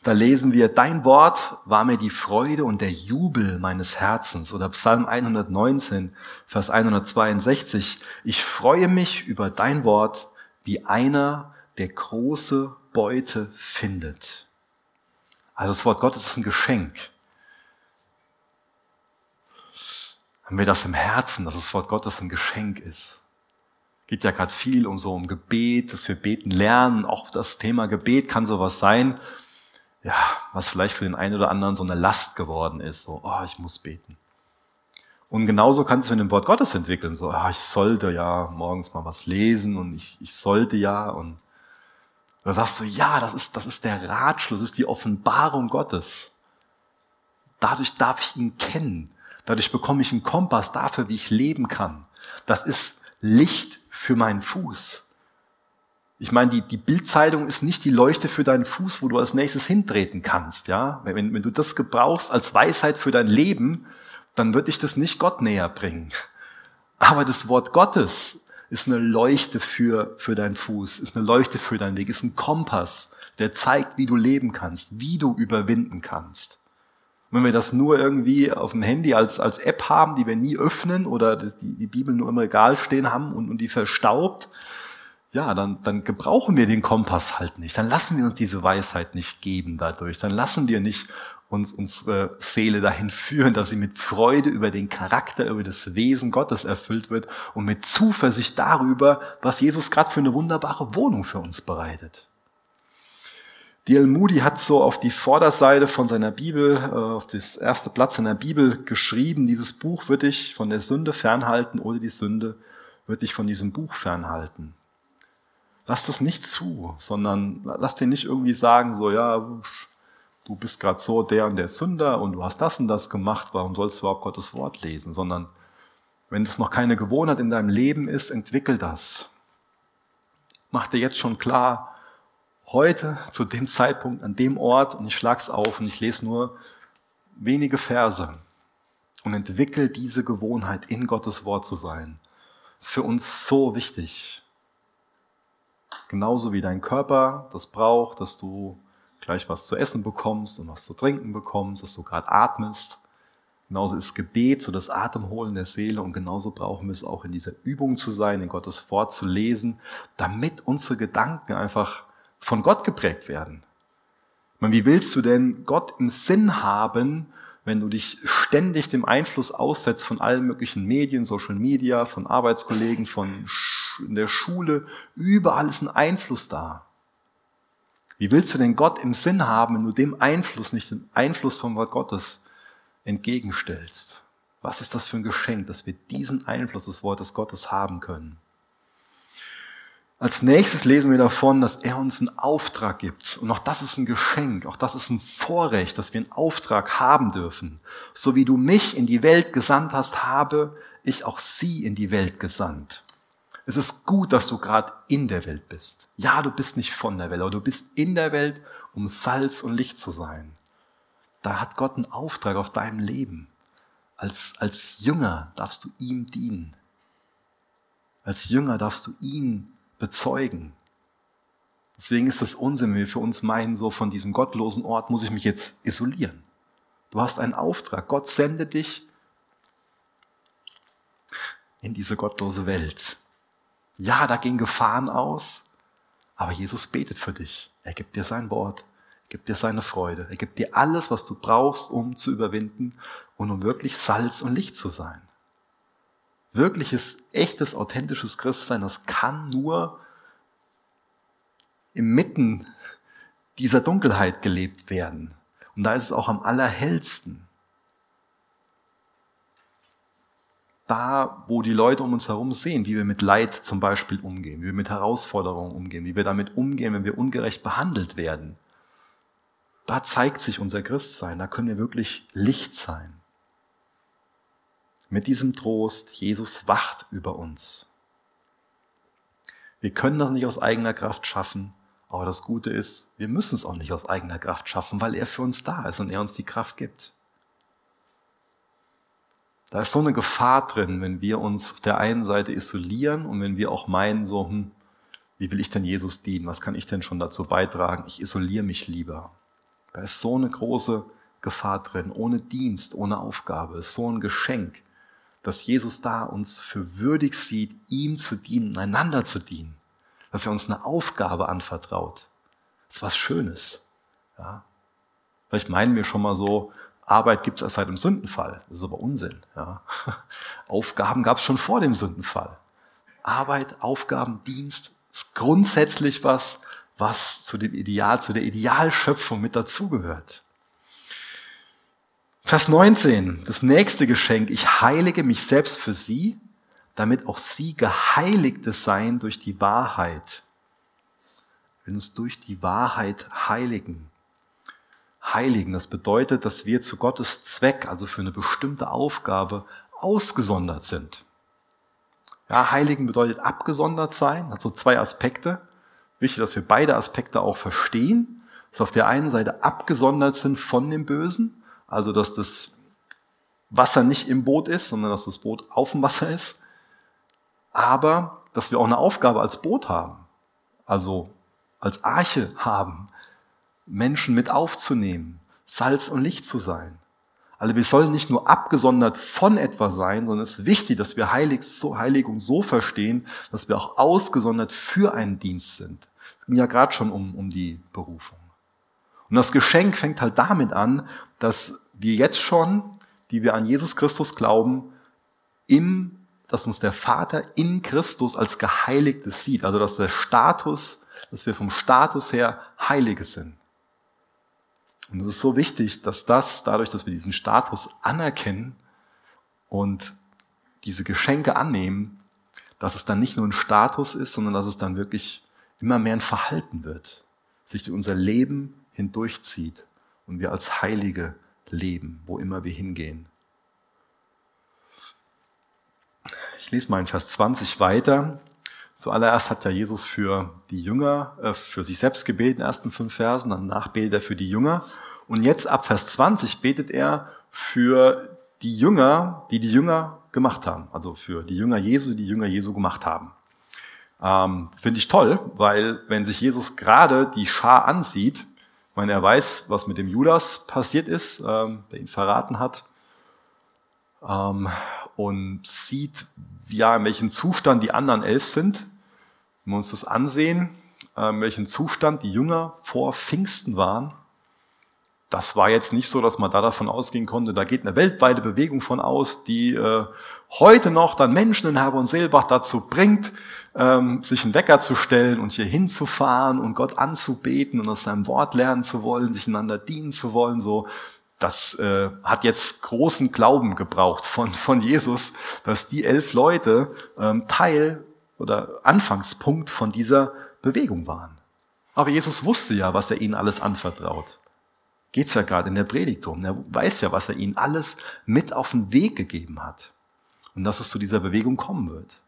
da lesen wir, dein Wort war mir die Freude und der Jubel meines Herzens. Oder Psalm 119, Vers 162, ich freue mich über dein Wort wie einer, der große Beute findet. Also das Wort Gottes ist ein Geschenk. Haben wir das im Herzen, dass das Wort Gottes ein Geschenk ist? Geht ja gerade viel um so um Gebet, dass wir beten lernen. Auch das Thema Gebet kann sowas sein, ja, was vielleicht für den einen oder anderen so eine Last geworden ist. So, oh, ich muss beten. Und genauso kann es in dem Wort Gottes entwickeln. So, ah, ich sollte ja morgens mal was lesen und ich, ich sollte ja und da sagst du, ja, das ist, das ist der Ratschluss, das ist die Offenbarung Gottes. Dadurch darf ich ihn kennen. Dadurch bekomme ich einen Kompass dafür, wie ich leben kann. Das ist Licht für meinen Fuß. Ich meine, die, die Bildzeitung ist nicht die Leuchte für deinen Fuß, wo du als nächstes hintreten kannst. Ja? Wenn, wenn du das gebrauchst als Weisheit für dein Leben, dann wird dich das nicht Gott näher bringen. Aber das Wort Gottes ist eine Leuchte für, für deinen Fuß, ist eine Leuchte für deinen Weg, ist ein Kompass, der zeigt, wie du leben kannst, wie du überwinden kannst. Und wenn wir das nur irgendwie auf dem Handy als, als App haben, die wir nie öffnen oder die, die Bibel nur im Regal stehen haben und, und die verstaubt, ja, dann, dann gebrauchen wir den Kompass halt nicht. Dann lassen wir uns diese Weisheit nicht geben dadurch. Dann lassen wir nicht uns unsere Seele dahin führen, dass sie mit Freude über den Charakter, über das Wesen Gottes erfüllt wird und mit Zuversicht darüber, was Jesus gerade für eine wunderbare Wohnung für uns bereitet. D.L. Moody hat so auf die Vorderseite von seiner Bibel, äh, auf das erste Blatt seiner Bibel geschrieben, dieses Buch wird dich von der Sünde fernhalten oder die Sünde wird dich von diesem Buch fernhalten. Lass das nicht zu, sondern lass dir nicht irgendwie sagen, so, ja, du bist gerade so der und der Sünder und du hast das und das gemacht, warum sollst du überhaupt Gottes Wort lesen? Sondern wenn es noch keine Gewohnheit in deinem Leben ist, entwickel das. Mach dir jetzt schon klar, heute, zu dem Zeitpunkt, an dem Ort, und ich schlag's auf und ich lese nur wenige Verse und entwickel diese Gewohnheit, in Gottes Wort zu sein. Das ist für uns so wichtig. Genauso wie dein Körper das braucht, dass du gleich was zu essen bekommst und was zu trinken bekommst, dass du gerade atmest. Genauso ist Gebet so das Atemholen der Seele und genauso brauchen wir es auch in dieser Übung zu sein, in Gottes Wort zu lesen, damit unsere Gedanken einfach von Gott geprägt werden. Meine, wie willst du denn Gott im Sinn haben, wenn du dich ständig dem Einfluss aussetzt von allen möglichen Medien, Social Media, von Arbeitskollegen, von in der Schule, überall ist ein Einfluss da. Wie willst du denn Gott im Sinn haben, wenn du dem Einfluss nicht den Einfluss vom Wort Gottes entgegenstellst? Was ist das für ein Geschenk, dass wir diesen Einfluss des Wortes Gottes haben können? Als nächstes lesen wir davon, dass er uns einen Auftrag gibt. Und auch das ist ein Geschenk, auch das ist ein Vorrecht, dass wir einen Auftrag haben dürfen. So wie du mich in die Welt gesandt hast, habe ich auch sie in die Welt gesandt. Es ist gut, dass du gerade in der Welt bist. Ja, du bist nicht von der Welt, aber du bist in der Welt, um Salz und Licht zu sein. Da hat Gott einen Auftrag auf deinem Leben. Als, als Jünger darfst du ihm dienen. Als Jünger darfst du ihn bezeugen. Deswegen ist das Unsinn, wenn wir für uns meinen, so von diesem gottlosen Ort muss ich mich jetzt isolieren. Du hast einen Auftrag. Gott sendet dich in diese gottlose Welt. Ja, da gehen Gefahren aus, aber Jesus betet für dich. Er gibt dir sein Wort, er gibt dir seine Freude, er gibt dir alles, was du brauchst, um zu überwinden und um wirklich Salz und Licht zu sein. Wirkliches, echtes, authentisches Christsein, das kann nur inmitten dieser Dunkelheit gelebt werden. Und da ist es auch am allerhellsten. da, wo die Leute um uns herum sehen, wie wir mit Leid zum Beispiel umgehen, wie wir mit Herausforderungen umgehen, wie wir damit umgehen, wenn wir ungerecht behandelt werden. Da zeigt sich unser Christsein, da können wir wirklich Licht sein. Mit diesem Trost, Jesus wacht über uns. Wir können das nicht aus eigener Kraft schaffen, aber das Gute ist, wir müssen es auch nicht aus eigener Kraft schaffen, weil er für uns da ist und er uns die Kraft gibt. Da ist so eine Gefahr drin, wenn wir uns auf der einen Seite isolieren und wenn wir auch meinen, so, hm, wie will ich denn Jesus dienen? Was kann ich denn schon dazu beitragen? Ich isoliere mich lieber. Da ist so eine große Gefahr drin, ohne Dienst, ohne Aufgabe. Ist so ein Geschenk, dass Jesus da uns für würdig sieht, ihm zu dienen, einander zu dienen. Dass er uns eine Aufgabe anvertraut. Das ist was Schönes. Ja. Vielleicht meinen wir schon mal so, Arbeit gibt es erst seit dem Sündenfall. Das ist aber Unsinn. Ja. Aufgaben gab es schon vor dem Sündenfall. Arbeit, Aufgaben, Dienst ist grundsätzlich was, was zu dem Ideal, zu der Idealschöpfung mit dazugehört. Vers 19, das nächste Geschenk. Ich heilige mich selbst für sie, damit auch sie Geheiligte seien durch die Wahrheit. Wir uns durch die Wahrheit heiligen heiligen. Das bedeutet, dass wir zu Gottes Zweck, also für eine bestimmte Aufgabe, ausgesondert sind. Ja, heiligen bedeutet abgesondert sein, hat so zwei Aspekte. Wichtig, dass wir beide Aspekte auch verstehen. Dass wir auf der einen Seite abgesondert sind von dem Bösen, also dass das Wasser nicht im Boot ist, sondern dass das Boot auf dem Wasser ist. Aber dass wir auch eine Aufgabe als Boot haben, also als Arche haben, Menschen mit aufzunehmen, Salz und Licht zu sein. Also wir sollen nicht nur abgesondert von etwas sein, sondern es ist wichtig, dass wir Heiligung so verstehen, dass wir auch ausgesondert für einen Dienst sind. Es ging ja gerade schon um, um die Berufung. Und das Geschenk fängt halt damit an, dass wir jetzt schon, die wir an Jesus Christus glauben, im, dass uns der Vater in Christus als Geheiligtes sieht. Also dass der Status, dass wir vom Status her Heilige sind. Und es ist so wichtig, dass das, dadurch, dass wir diesen Status anerkennen und diese Geschenke annehmen, dass es dann nicht nur ein Status ist, sondern dass es dann wirklich immer mehr ein Verhalten wird, sich durch unser Leben hindurchzieht und wir als Heilige leben, wo immer wir hingehen. Ich lese mal in Vers 20 weiter. Zuallererst hat ja Jesus für die Jünger, äh, für sich selbst den ersten fünf Versen, danach betet er für die Jünger. Und jetzt ab Vers 20 betet er für die Jünger, die die Jünger gemacht haben. Also für die Jünger Jesu, die die Jünger Jesu gemacht haben. Ähm, Finde ich toll, weil wenn sich Jesus gerade die Schar ansieht, ich meine, er weiß, was mit dem Judas passiert ist, ähm, der ihn verraten hat, ähm, und sieht, ja, in welchem Zustand die anderen elf sind. Wenn wir uns das ansehen, in welchem Zustand die Jünger vor Pfingsten waren, das war jetzt nicht so, dass man da davon ausgehen konnte, da geht eine weltweite Bewegung von aus, die äh, heute noch dann Menschen in Herber und Seelbach dazu bringt, ähm, sich einen Wecker zu stellen und hier hinzufahren und Gott anzubeten und aus seinem Wort lernen zu wollen, sich einander dienen zu wollen. So, das äh, hat jetzt großen Glauben gebraucht von, von Jesus, dass die elf Leute ähm, Teil oder Anfangspunkt von dieser Bewegung waren. Aber Jesus wusste ja, was er ihnen alles anvertraut. Geht's ja gerade in der Predigt drum. Er weiß ja, was er ihnen alles mit auf den Weg gegeben hat. Und dass es zu dieser Bewegung kommen wird.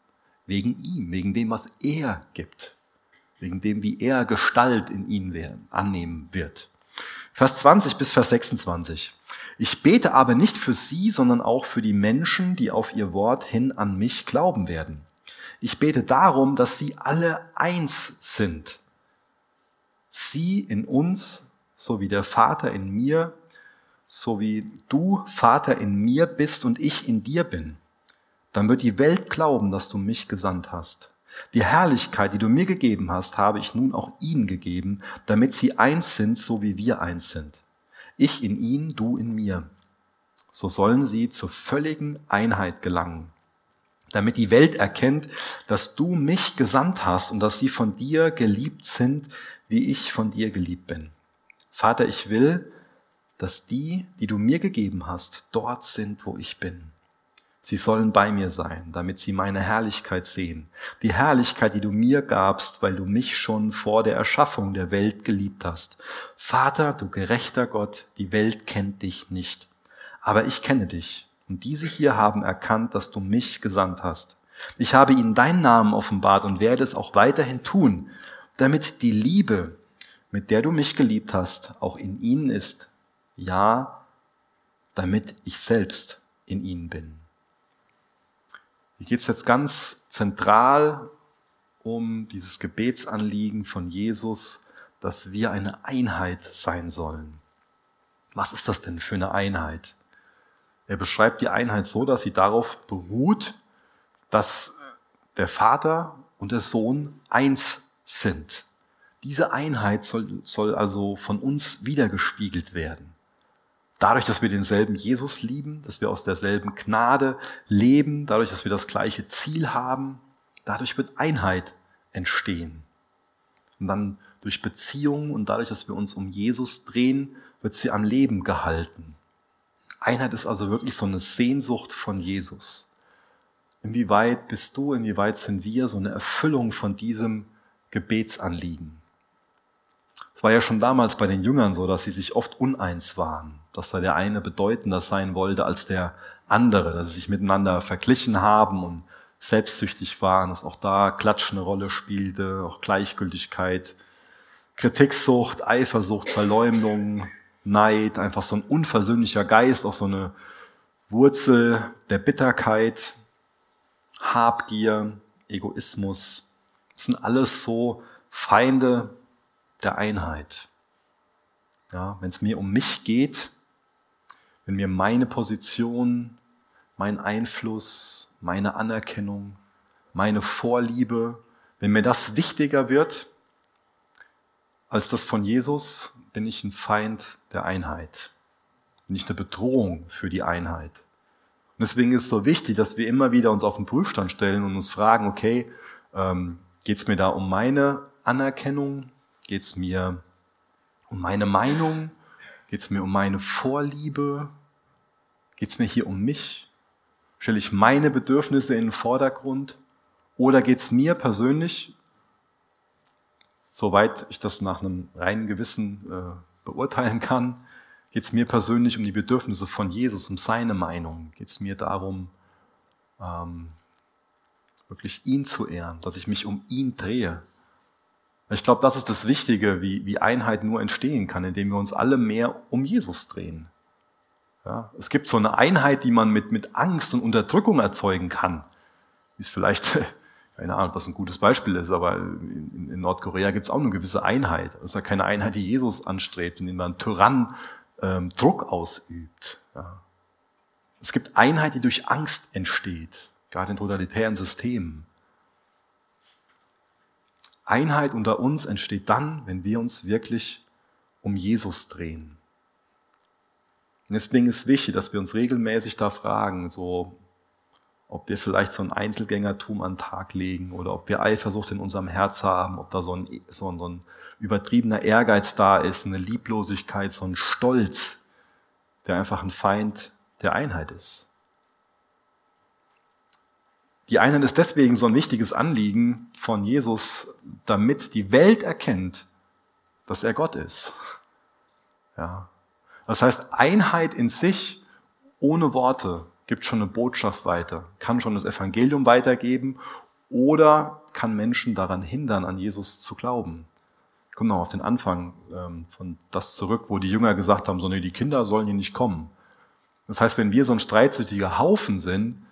Wegen ihm, wegen dem, was er gibt. Wegen dem, wie er Gestalt in ihnen annehmen wird. Vers 20 bis Vers 26. Ich bete aber nicht für sie, sondern auch für die Menschen, die auf ihr Wort hin an mich glauben werden. Ich bete darum, dass sie alle eins sind. Sie in uns, so wie der Vater in mir, so wie du, Vater, in mir bist und ich in dir bin. Dann wird die Welt glauben, dass du mich gesandt hast. Die Herrlichkeit, die du mir gegeben hast, habe ich nun auch ihnen gegeben, damit sie eins sind, so wie wir eins sind. Ich in ihnen, du in mir. So sollen sie zur völligen Einheit gelangen, damit die Welt erkennt, dass du mich gesandt hast und dass sie von dir geliebt sind, wie ich von dir geliebt bin. Vater, ich will, dass die, die du mir gegeben hast, dort sind, wo ich bin. Sie sollen bei mir sein, damit sie meine Herrlichkeit sehen. Die Herrlichkeit, die du mir gabst, weil du mich schon vor der Erschaffung der Welt geliebt hast. Vater, du gerechter Gott, die Welt kennt dich nicht. Aber ich kenne dich. Und diese hier haben erkannt, dass du mich gesandt hast. Ich habe ihnen deinen Namen offenbart und werde es auch weiterhin tun, damit die Liebe, mit der du mich geliebt hast, auch in ihnen ist. Ja, damit ich selbst in ihnen bin. Hier geht es jetzt ganz zentral um dieses Gebetsanliegen von Jesus, dass wir eine Einheit sein sollen. Was ist das denn für eine Einheit? Er beschreibt die Einheit so, dass sie darauf beruht, dass der Vater und der Sohn eins sind. Diese Einheit soll, soll also von uns wiedergespiegelt werden. Dadurch, dass wir denselben Jesus lieben, dass wir aus derselben Gnade leben, dadurch, dass wir das gleiche Ziel haben, dadurch wird Einheit entstehen. Und dann durch Beziehungen und dadurch, dass wir uns um Jesus drehen, wird sie am Leben gehalten. Einheit ist also wirklich so eine Sehnsucht von Jesus. Inwieweit bist du, inwieweit sind wir so eine Erfüllung von diesem Gebetsanliegen? Es war ja schon damals bei den Jüngern so, dass sie sich oft uneins waren, dass da der eine bedeutender sein wollte als der andere, dass sie sich miteinander verglichen haben und selbstsüchtig waren, dass auch da Klatsch eine Rolle spielte, auch Gleichgültigkeit, Kritiksucht, Eifersucht, Verleumdung, Neid, einfach so ein unversöhnlicher Geist, auch so eine Wurzel der Bitterkeit, Habgier, Egoismus. Das sind alles so Feinde der Einheit. Ja, Wenn es mir um mich geht, wenn mir meine Position, mein Einfluss, meine Anerkennung, meine Vorliebe, wenn mir das wichtiger wird als das von Jesus, bin ich ein Feind der Einheit. Bin ich eine Bedrohung für die Einheit. Und deswegen ist es so wichtig, dass wir immer wieder uns auf den Prüfstand stellen und uns fragen, okay, ähm, geht es mir da um meine Anerkennung? Geht es mir um meine Meinung? Geht es mir um meine Vorliebe? Geht es mir hier um mich? Stelle ich meine Bedürfnisse in den Vordergrund? Oder geht es mir persönlich, soweit ich das nach einem reinen Gewissen äh, beurteilen kann, geht es mir persönlich um die Bedürfnisse von Jesus, um seine Meinung? Geht es mir darum, ähm, wirklich ihn zu ehren, dass ich mich um ihn drehe? Ich glaube, das ist das Wichtige, wie, wie Einheit nur entstehen kann, indem wir uns alle mehr um Jesus drehen. Ja, es gibt so eine Einheit, die man mit, mit Angst und Unterdrückung erzeugen kann. Ist vielleicht, keine Ahnung, was ein gutes Beispiel ist, aber in, in Nordkorea gibt es auch eine gewisse Einheit. Das ist ja keine Einheit, die Jesus anstrebt, indem man Tyrann ähm, Druck ausübt. Ja. Es gibt Einheit, die durch Angst entsteht, gerade in totalitären Systemen. Einheit unter uns entsteht dann, wenn wir uns wirklich um Jesus drehen. Und deswegen ist wichtig, dass wir uns regelmäßig da fragen, so, ob wir vielleicht so ein Einzelgängertum an den Tag legen oder ob wir Eifersucht in unserem Herz haben, ob da so ein, so ein, übertriebener Ehrgeiz da ist, eine Lieblosigkeit, so ein Stolz, der einfach ein Feind der Einheit ist. Die Einheit ist deswegen so ein wichtiges Anliegen von Jesus, damit die Welt erkennt, dass er Gott ist. Ja. Das heißt, Einheit in sich ohne Worte gibt schon eine Botschaft weiter, kann schon das Evangelium weitergeben oder kann Menschen daran hindern, an Jesus zu glauben. Kommt noch auf den Anfang ähm, von das zurück, wo die Jünger gesagt haben, so nee, die Kinder sollen hier nicht kommen. Das heißt, wenn wir so ein streitsüchtiger Haufen sind,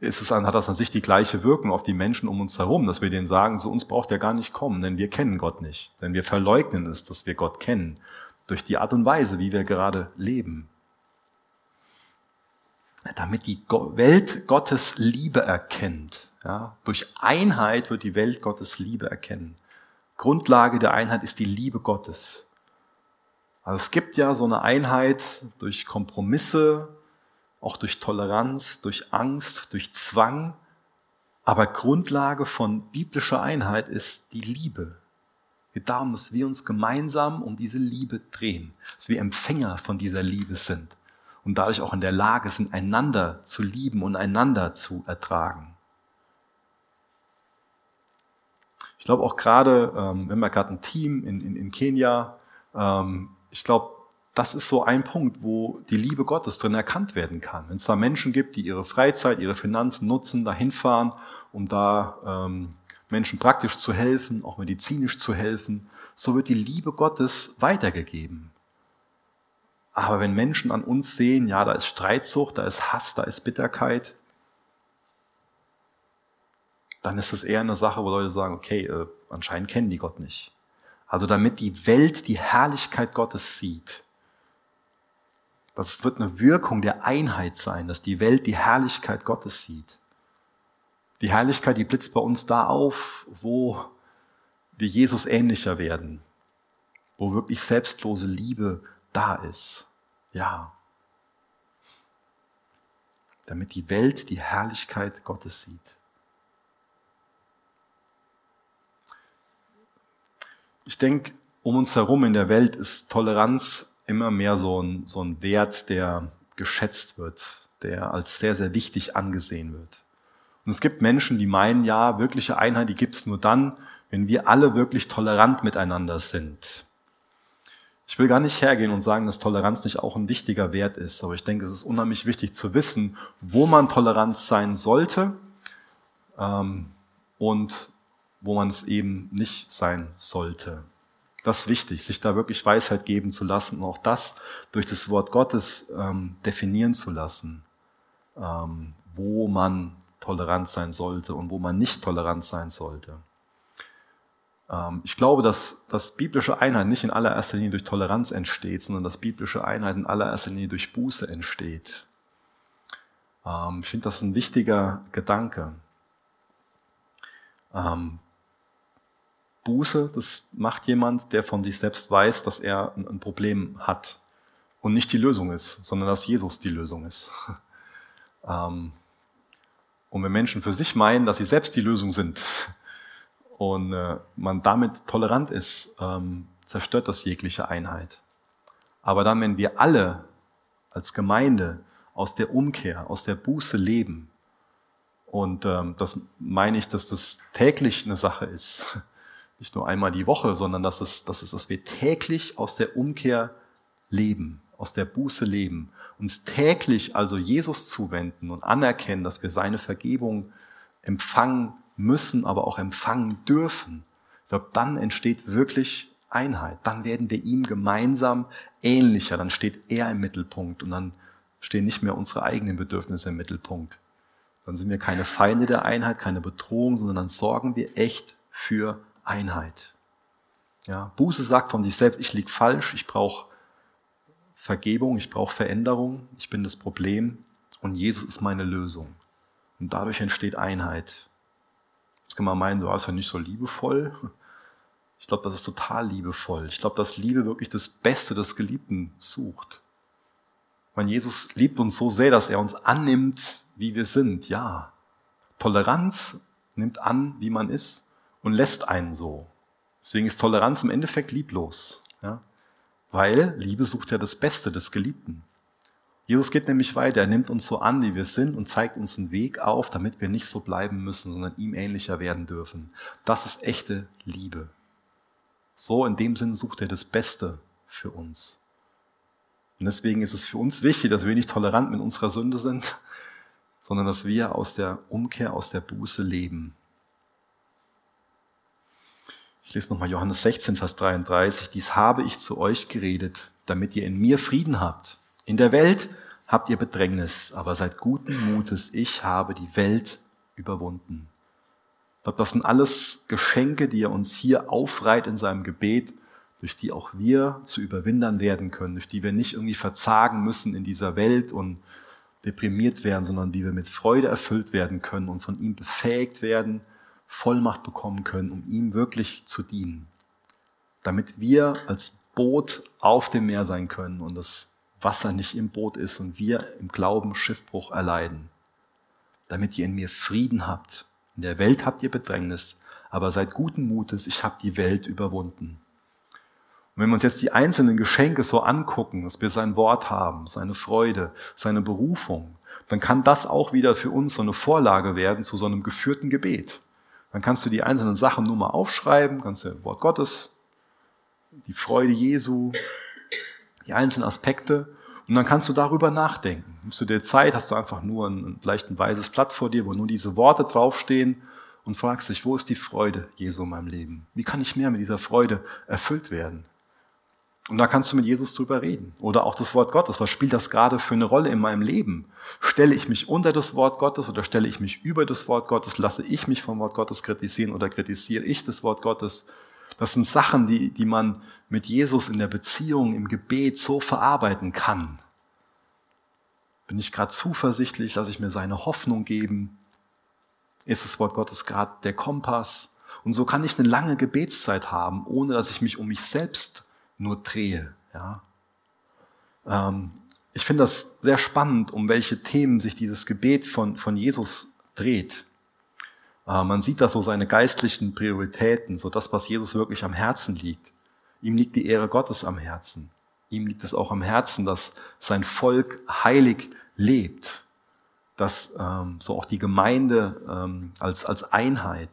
ist es, hat das an sich die gleiche Wirkung auf die Menschen um uns herum, dass wir denen sagen, zu uns braucht er gar nicht kommen, denn wir kennen Gott nicht. Denn wir verleugnen es, dass wir Gott kennen, durch die Art und Weise, wie wir gerade leben. Damit die Welt Gottes Liebe erkennt. Ja, durch Einheit wird die Welt Gottes Liebe erkennen. Grundlage der Einheit ist die Liebe Gottes. Also es gibt ja so eine Einheit durch Kompromisse, auch durch Toleranz, durch Angst, durch Zwang. Aber Grundlage von biblischer Einheit ist die Liebe. Darum, dass wir uns gemeinsam um diese Liebe drehen, dass wir Empfänger von dieser Liebe sind und dadurch auch in der Lage sind, einander zu lieben und einander zu ertragen. Ich glaube auch gerade, ähm, wir gerade ein Team in, in, in Kenia, ähm, ich glaube, das ist so ein Punkt, wo die Liebe Gottes drin erkannt werden kann. Wenn es da Menschen gibt, die ihre Freizeit, ihre Finanzen nutzen, dahin fahren, um da ähm, Menschen praktisch zu helfen, auch medizinisch zu helfen, so wird die Liebe Gottes weitergegeben. Aber wenn Menschen an uns sehen, ja, da ist Streitsucht, da ist Hass, da ist Bitterkeit, dann ist es eher eine Sache, wo Leute sagen, okay, äh, anscheinend kennen die Gott nicht. Also damit die Welt die Herrlichkeit Gottes sieht, das wird eine Wirkung der Einheit sein, dass die Welt die Herrlichkeit Gottes sieht. Die Herrlichkeit, die blitzt bei uns da auf, wo wir Jesus ähnlicher werden, wo wirklich selbstlose Liebe da ist. Ja. Damit die Welt die Herrlichkeit Gottes sieht. Ich denke, um uns herum in der Welt ist Toleranz immer mehr so ein, so ein Wert, der geschätzt wird, der als sehr, sehr wichtig angesehen wird. Und es gibt Menschen, die meinen, ja, wirkliche Einheit, die gibt es nur dann, wenn wir alle wirklich tolerant miteinander sind. Ich will gar nicht hergehen und sagen, dass Toleranz nicht auch ein wichtiger Wert ist, aber ich denke, es ist unheimlich wichtig zu wissen, wo man tolerant sein sollte ähm, und wo man es eben nicht sein sollte. Das ist wichtig, sich da wirklich Weisheit geben zu lassen und auch das durch das Wort Gottes ähm, definieren zu lassen, ähm, wo man tolerant sein sollte und wo man nicht tolerant sein sollte. Ähm, ich glaube, dass, dass biblische Einheit nicht in allererster Linie durch Toleranz entsteht, sondern dass biblische Einheit in allererster Linie durch Buße entsteht. Ähm, ich finde das ein wichtiger Gedanke. Ähm, Buße, das macht jemand, der von sich selbst weiß, dass er ein Problem hat und nicht die Lösung ist, sondern dass Jesus die Lösung ist. Und wenn Menschen für sich meinen, dass sie selbst die Lösung sind, und äh, man damit tolerant ist, ähm, zerstört das jegliche Einheit. Aber dann, wenn wir alle als Gemeinde aus der Umkehr, aus der Buße leben, und ähm, das meine ich, dass das täglich eine Sache ist, nicht nur einmal die Woche, sondern dass es, dass es, dass wir täglich aus der Umkehr leben, aus der Buße leben, uns täglich also Jesus zuwenden und anerkennen, dass wir seine Vergebung empfangen müssen, aber auch empfangen dürfen. Ich glaube, dann entsteht wirklich Einheit. Dann werden wir ihm gemeinsam ähnlicher. Dann steht er im Mittelpunkt und dann stehen nicht mehr unsere eigenen Bedürfnisse im Mittelpunkt. Dann sind wir keine Feinde der Einheit, keine Bedrohung, sondern dann sorgen wir echt für Einheit. Ja, Buße sagt von sich selbst, ich lieg falsch, ich brauche Vergebung, ich brauche Veränderung, ich bin das Problem und Jesus ist meine Lösung. Und dadurch entsteht Einheit. Jetzt kann man meinen, du warst ja nicht so liebevoll. Ich glaube, das ist total liebevoll. Ich glaube, dass Liebe wirklich das Beste des Geliebten sucht. Weil Jesus liebt uns so sehr, dass er uns annimmt, wie wir sind. Ja. Toleranz nimmt an, wie man ist und lässt einen so. Deswegen ist Toleranz im Endeffekt lieblos. Ja? Weil Liebe sucht ja das Beste des Geliebten. Jesus geht nämlich weiter, er nimmt uns so an, wie wir sind und zeigt uns einen Weg auf, damit wir nicht so bleiben müssen, sondern ihm ähnlicher werden dürfen. Das ist echte Liebe. So in dem Sinn sucht er das Beste für uns. Und deswegen ist es für uns wichtig, dass wir nicht tolerant mit unserer Sünde sind, sondern dass wir aus der Umkehr, aus der Buße leben. Ich lese nochmal Johannes 16, Vers 33. Dies habe ich zu euch geredet, damit ihr in mir Frieden habt. In der Welt habt ihr Bedrängnis, aber seid guten Mutes, ich habe die Welt überwunden. Glaube, das sind alles Geschenke, die er uns hier aufreiht in seinem Gebet, durch die auch wir zu Überwindern werden können, durch die wir nicht irgendwie verzagen müssen in dieser Welt und deprimiert werden, sondern wie wir mit Freude erfüllt werden können und von ihm befähigt werden, Vollmacht bekommen können, um ihm wirklich zu dienen. Damit wir als Boot auf dem Meer sein können und das Wasser nicht im Boot ist und wir im Glauben Schiffbruch erleiden. Damit ihr in mir Frieden habt. In der Welt habt ihr Bedrängnis, aber seid guten Mutes, ich habe die Welt überwunden. Und wenn wir uns jetzt die einzelnen Geschenke so angucken, dass wir sein Wort haben, seine Freude, seine Berufung, dann kann das auch wieder für uns so eine Vorlage werden zu so einem geführten Gebet. Dann kannst du die einzelnen Sachen nur mal aufschreiben, kannst du Wort Gottes, die Freude Jesu, die einzelnen Aspekte und dann kannst du darüber nachdenken. Nimmst du dir Zeit, hast du einfach nur ein, vielleicht ein weißes Blatt vor dir, wo nur diese Worte draufstehen und fragst dich, wo ist die Freude Jesu in meinem Leben? Wie kann ich mehr mit dieser Freude erfüllt werden? Und da kannst du mit Jesus drüber reden. Oder auch das Wort Gottes. Was spielt das gerade für eine Rolle in meinem Leben? Stelle ich mich unter das Wort Gottes oder stelle ich mich über das Wort Gottes? Lasse ich mich vom Wort Gottes kritisieren oder kritisiere ich das Wort Gottes? Das sind Sachen, die, die man mit Jesus in der Beziehung, im Gebet so verarbeiten kann. Bin ich gerade zuversichtlich, lasse ich mir seine Hoffnung geben? Ist das Wort Gottes gerade der Kompass? Und so kann ich eine lange Gebetszeit haben, ohne dass ich mich um mich selbst nur drehe. Ja? Ähm, ich finde das sehr spannend, um welche Themen sich dieses Gebet von, von Jesus dreht. Äh, man sieht da so seine geistlichen Prioritäten, so das, was Jesus wirklich am Herzen liegt. Ihm liegt die Ehre Gottes am Herzen. Ihm liegt es auch am Herzen, dass sein Volk heilig lebt, dass ähm, so auch die Gemeinde ähm, als, als Einheit,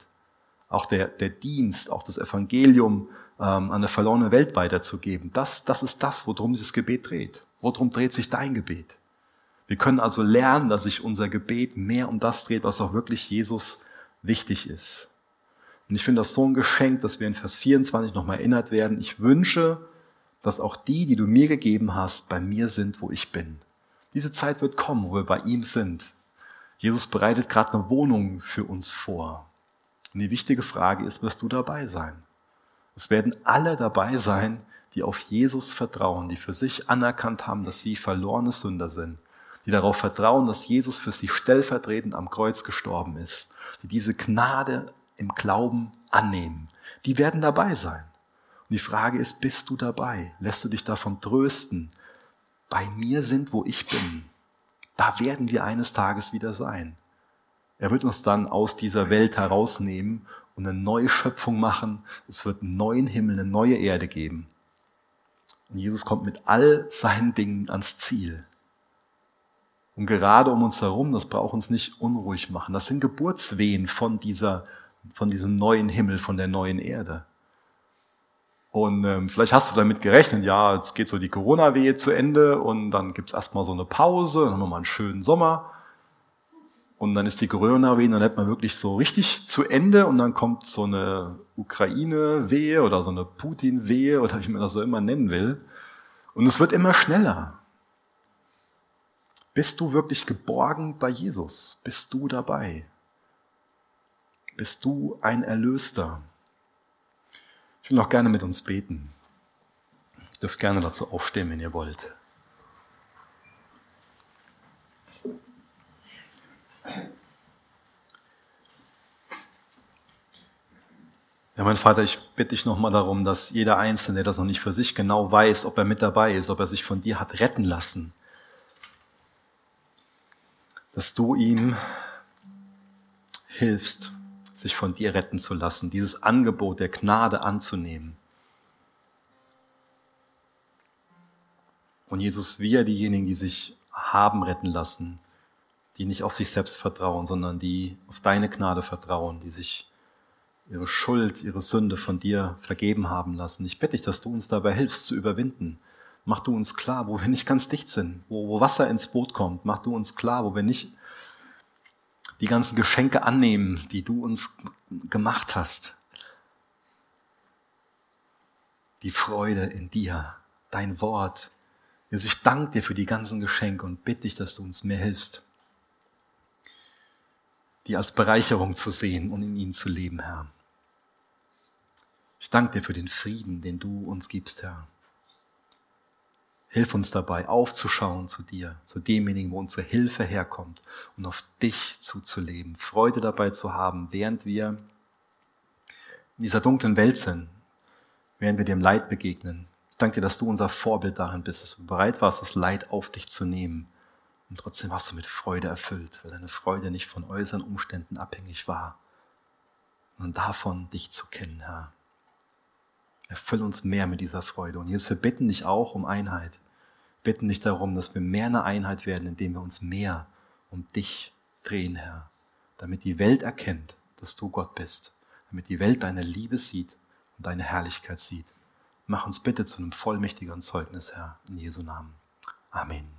auch der, der Dienst, auch das Evangelium ähm, an eine verlorene Welt weiterzugeben, das, das ist das, worum sich das Gebet dreht. Worum dreht sich dein Gebet? Wir können also lernen, dass sich unser Gebet mehr um das dreht, was auch wirklich Jesus wichtig ist. Und ich finde das so ein Geschenk, dass wir in Vers 24 nochmal erinnert werden. Ich wünsche, dass auch die, die du mir gegeben hast, bei mir sind, wo ich bin. Diese Zeit wird kommen, wo wir bei ihm sind. Jesus bereitet gerade eine Wohnung für uns vor. Und die wichtige Frage ist, wirst du dabei sein? Es werden alle dabei sein, die auf Jesus vertrauen, die für sich anerkannt haben, dass sie verlorene Sünder sind, die darauf vertrauen, dass Jesus für sie stellvertretend am Kreuz gestorben ist, die diese Gnade im Glauben annehmen. Die werden dabei sein. Und die Frage ist, bist du dabei? Lässt du dich davon trösten? Bei mir sind, wo ich bin. Da werden wir eines Tages wieder sein. Er wird uns dann aus dieser Welt herausnehmen und eine neue Schöpfung machen. Es wird einen neuen Himmel, eine neue Erde geben. Und Jesus kommt mit all seinen Dingen ans Ziel. Und gerade um uns herum, das braucht uns nicht unruhig machen. Das sind Geburtswehen von dieser, von diesem neuen Himmel, von der neuen Erde. Und ähm, vielleicht hast du damit gerechnet, ja, jetzt geht so die Corona-Wehe zu Ende und dann gibt's erstmal so eine Pause, dann haben wir mal einen schönen Sommer. Und dann ist die Corona-Wehe, dann hat man wirklich so richtig zu Ende und dann kommt so eine Ukraine-Wehe oder so eine Putin-Wehe oder wie man das so immer nennen will. Und es wird immer schneller. Bist du wirklich geborgen bei Jesus? Bist du dabei? Bist du ein Erlöster? Ich will auch gerne mit uns beten. Ihr dürft gerne dazu aufstehen, wenn ihr wollt. Ja, mein Vater, ich bitte dich nochmal darum, dass jeder Einzelne, der das noch nicht für sich genau weiß, ob er mit dabei ist, ob er sich von dir hat retten lassen, dass du ihm hilfst, sich von dir retten zu lassen, dieses Angebot der Gnade anzunehmen. Und Jesus, wir diejenigen, die sich haben retten lassen, die nicht auf sich selbst vertrauen, sondern die auf deine Gnade vertrauen, die sich ihre Schuld, ihre Sünde von dir vergeben haben lassen. Ich bitte dich, dass du uns dabei hilfst zu überwinden. Mach du uns klar, wo wir nicht ganz dicht sind, wo, wo Wasser ins Boot kommt. Mach du uns klar, wo wir nicht die ganzen Geschenke annehmen, die du uns gemacht hast. Die Freude in dir, dein Wort. Jesus, ich danke dir für die ganzen Geschenke und bitte dich, dass du uns mehr hilfst, die als Bereicherung zu sehen und in ihnen zu leben, Herr. Ich danke dir für den Frieden, den du uns gibst, Herr. Hilf uns dabei, aufzuschauen zu dir, zu demjenigen, wo unsere Hilfe herkommt und auf dich zuzuleben, Freude dabei zu haben, während wir in dieser dunklen Welt sind, während wir dem Leid begegnen. Ich danke dir, dass du unser Vorbild darin bist, dass du bereit warst, das Leid auf dich zu nehmen. Und trotzdem warst du mit Freude erfüllt, weil deine Freude nicht von äußeren Umständen abhängig war, sondern davon, dich zu kennen, Herr. Erfüll uns mehr mit dieser Freude. Und Jesus, wir bitten dich auch um Einheit. Bitten dich darum, dass wir mehr eine Einheit werden, indem wir uns mehr um dich drehen, Herr. Damit die Welt erkennt, dass du Gott bist. Damit die Welt deine Liebe sieht und deine Herrlichkeit sieht. Mach uns bitte zu einem vollmächtigen Zeugnis, Herr, in Jesu Namen. Amen.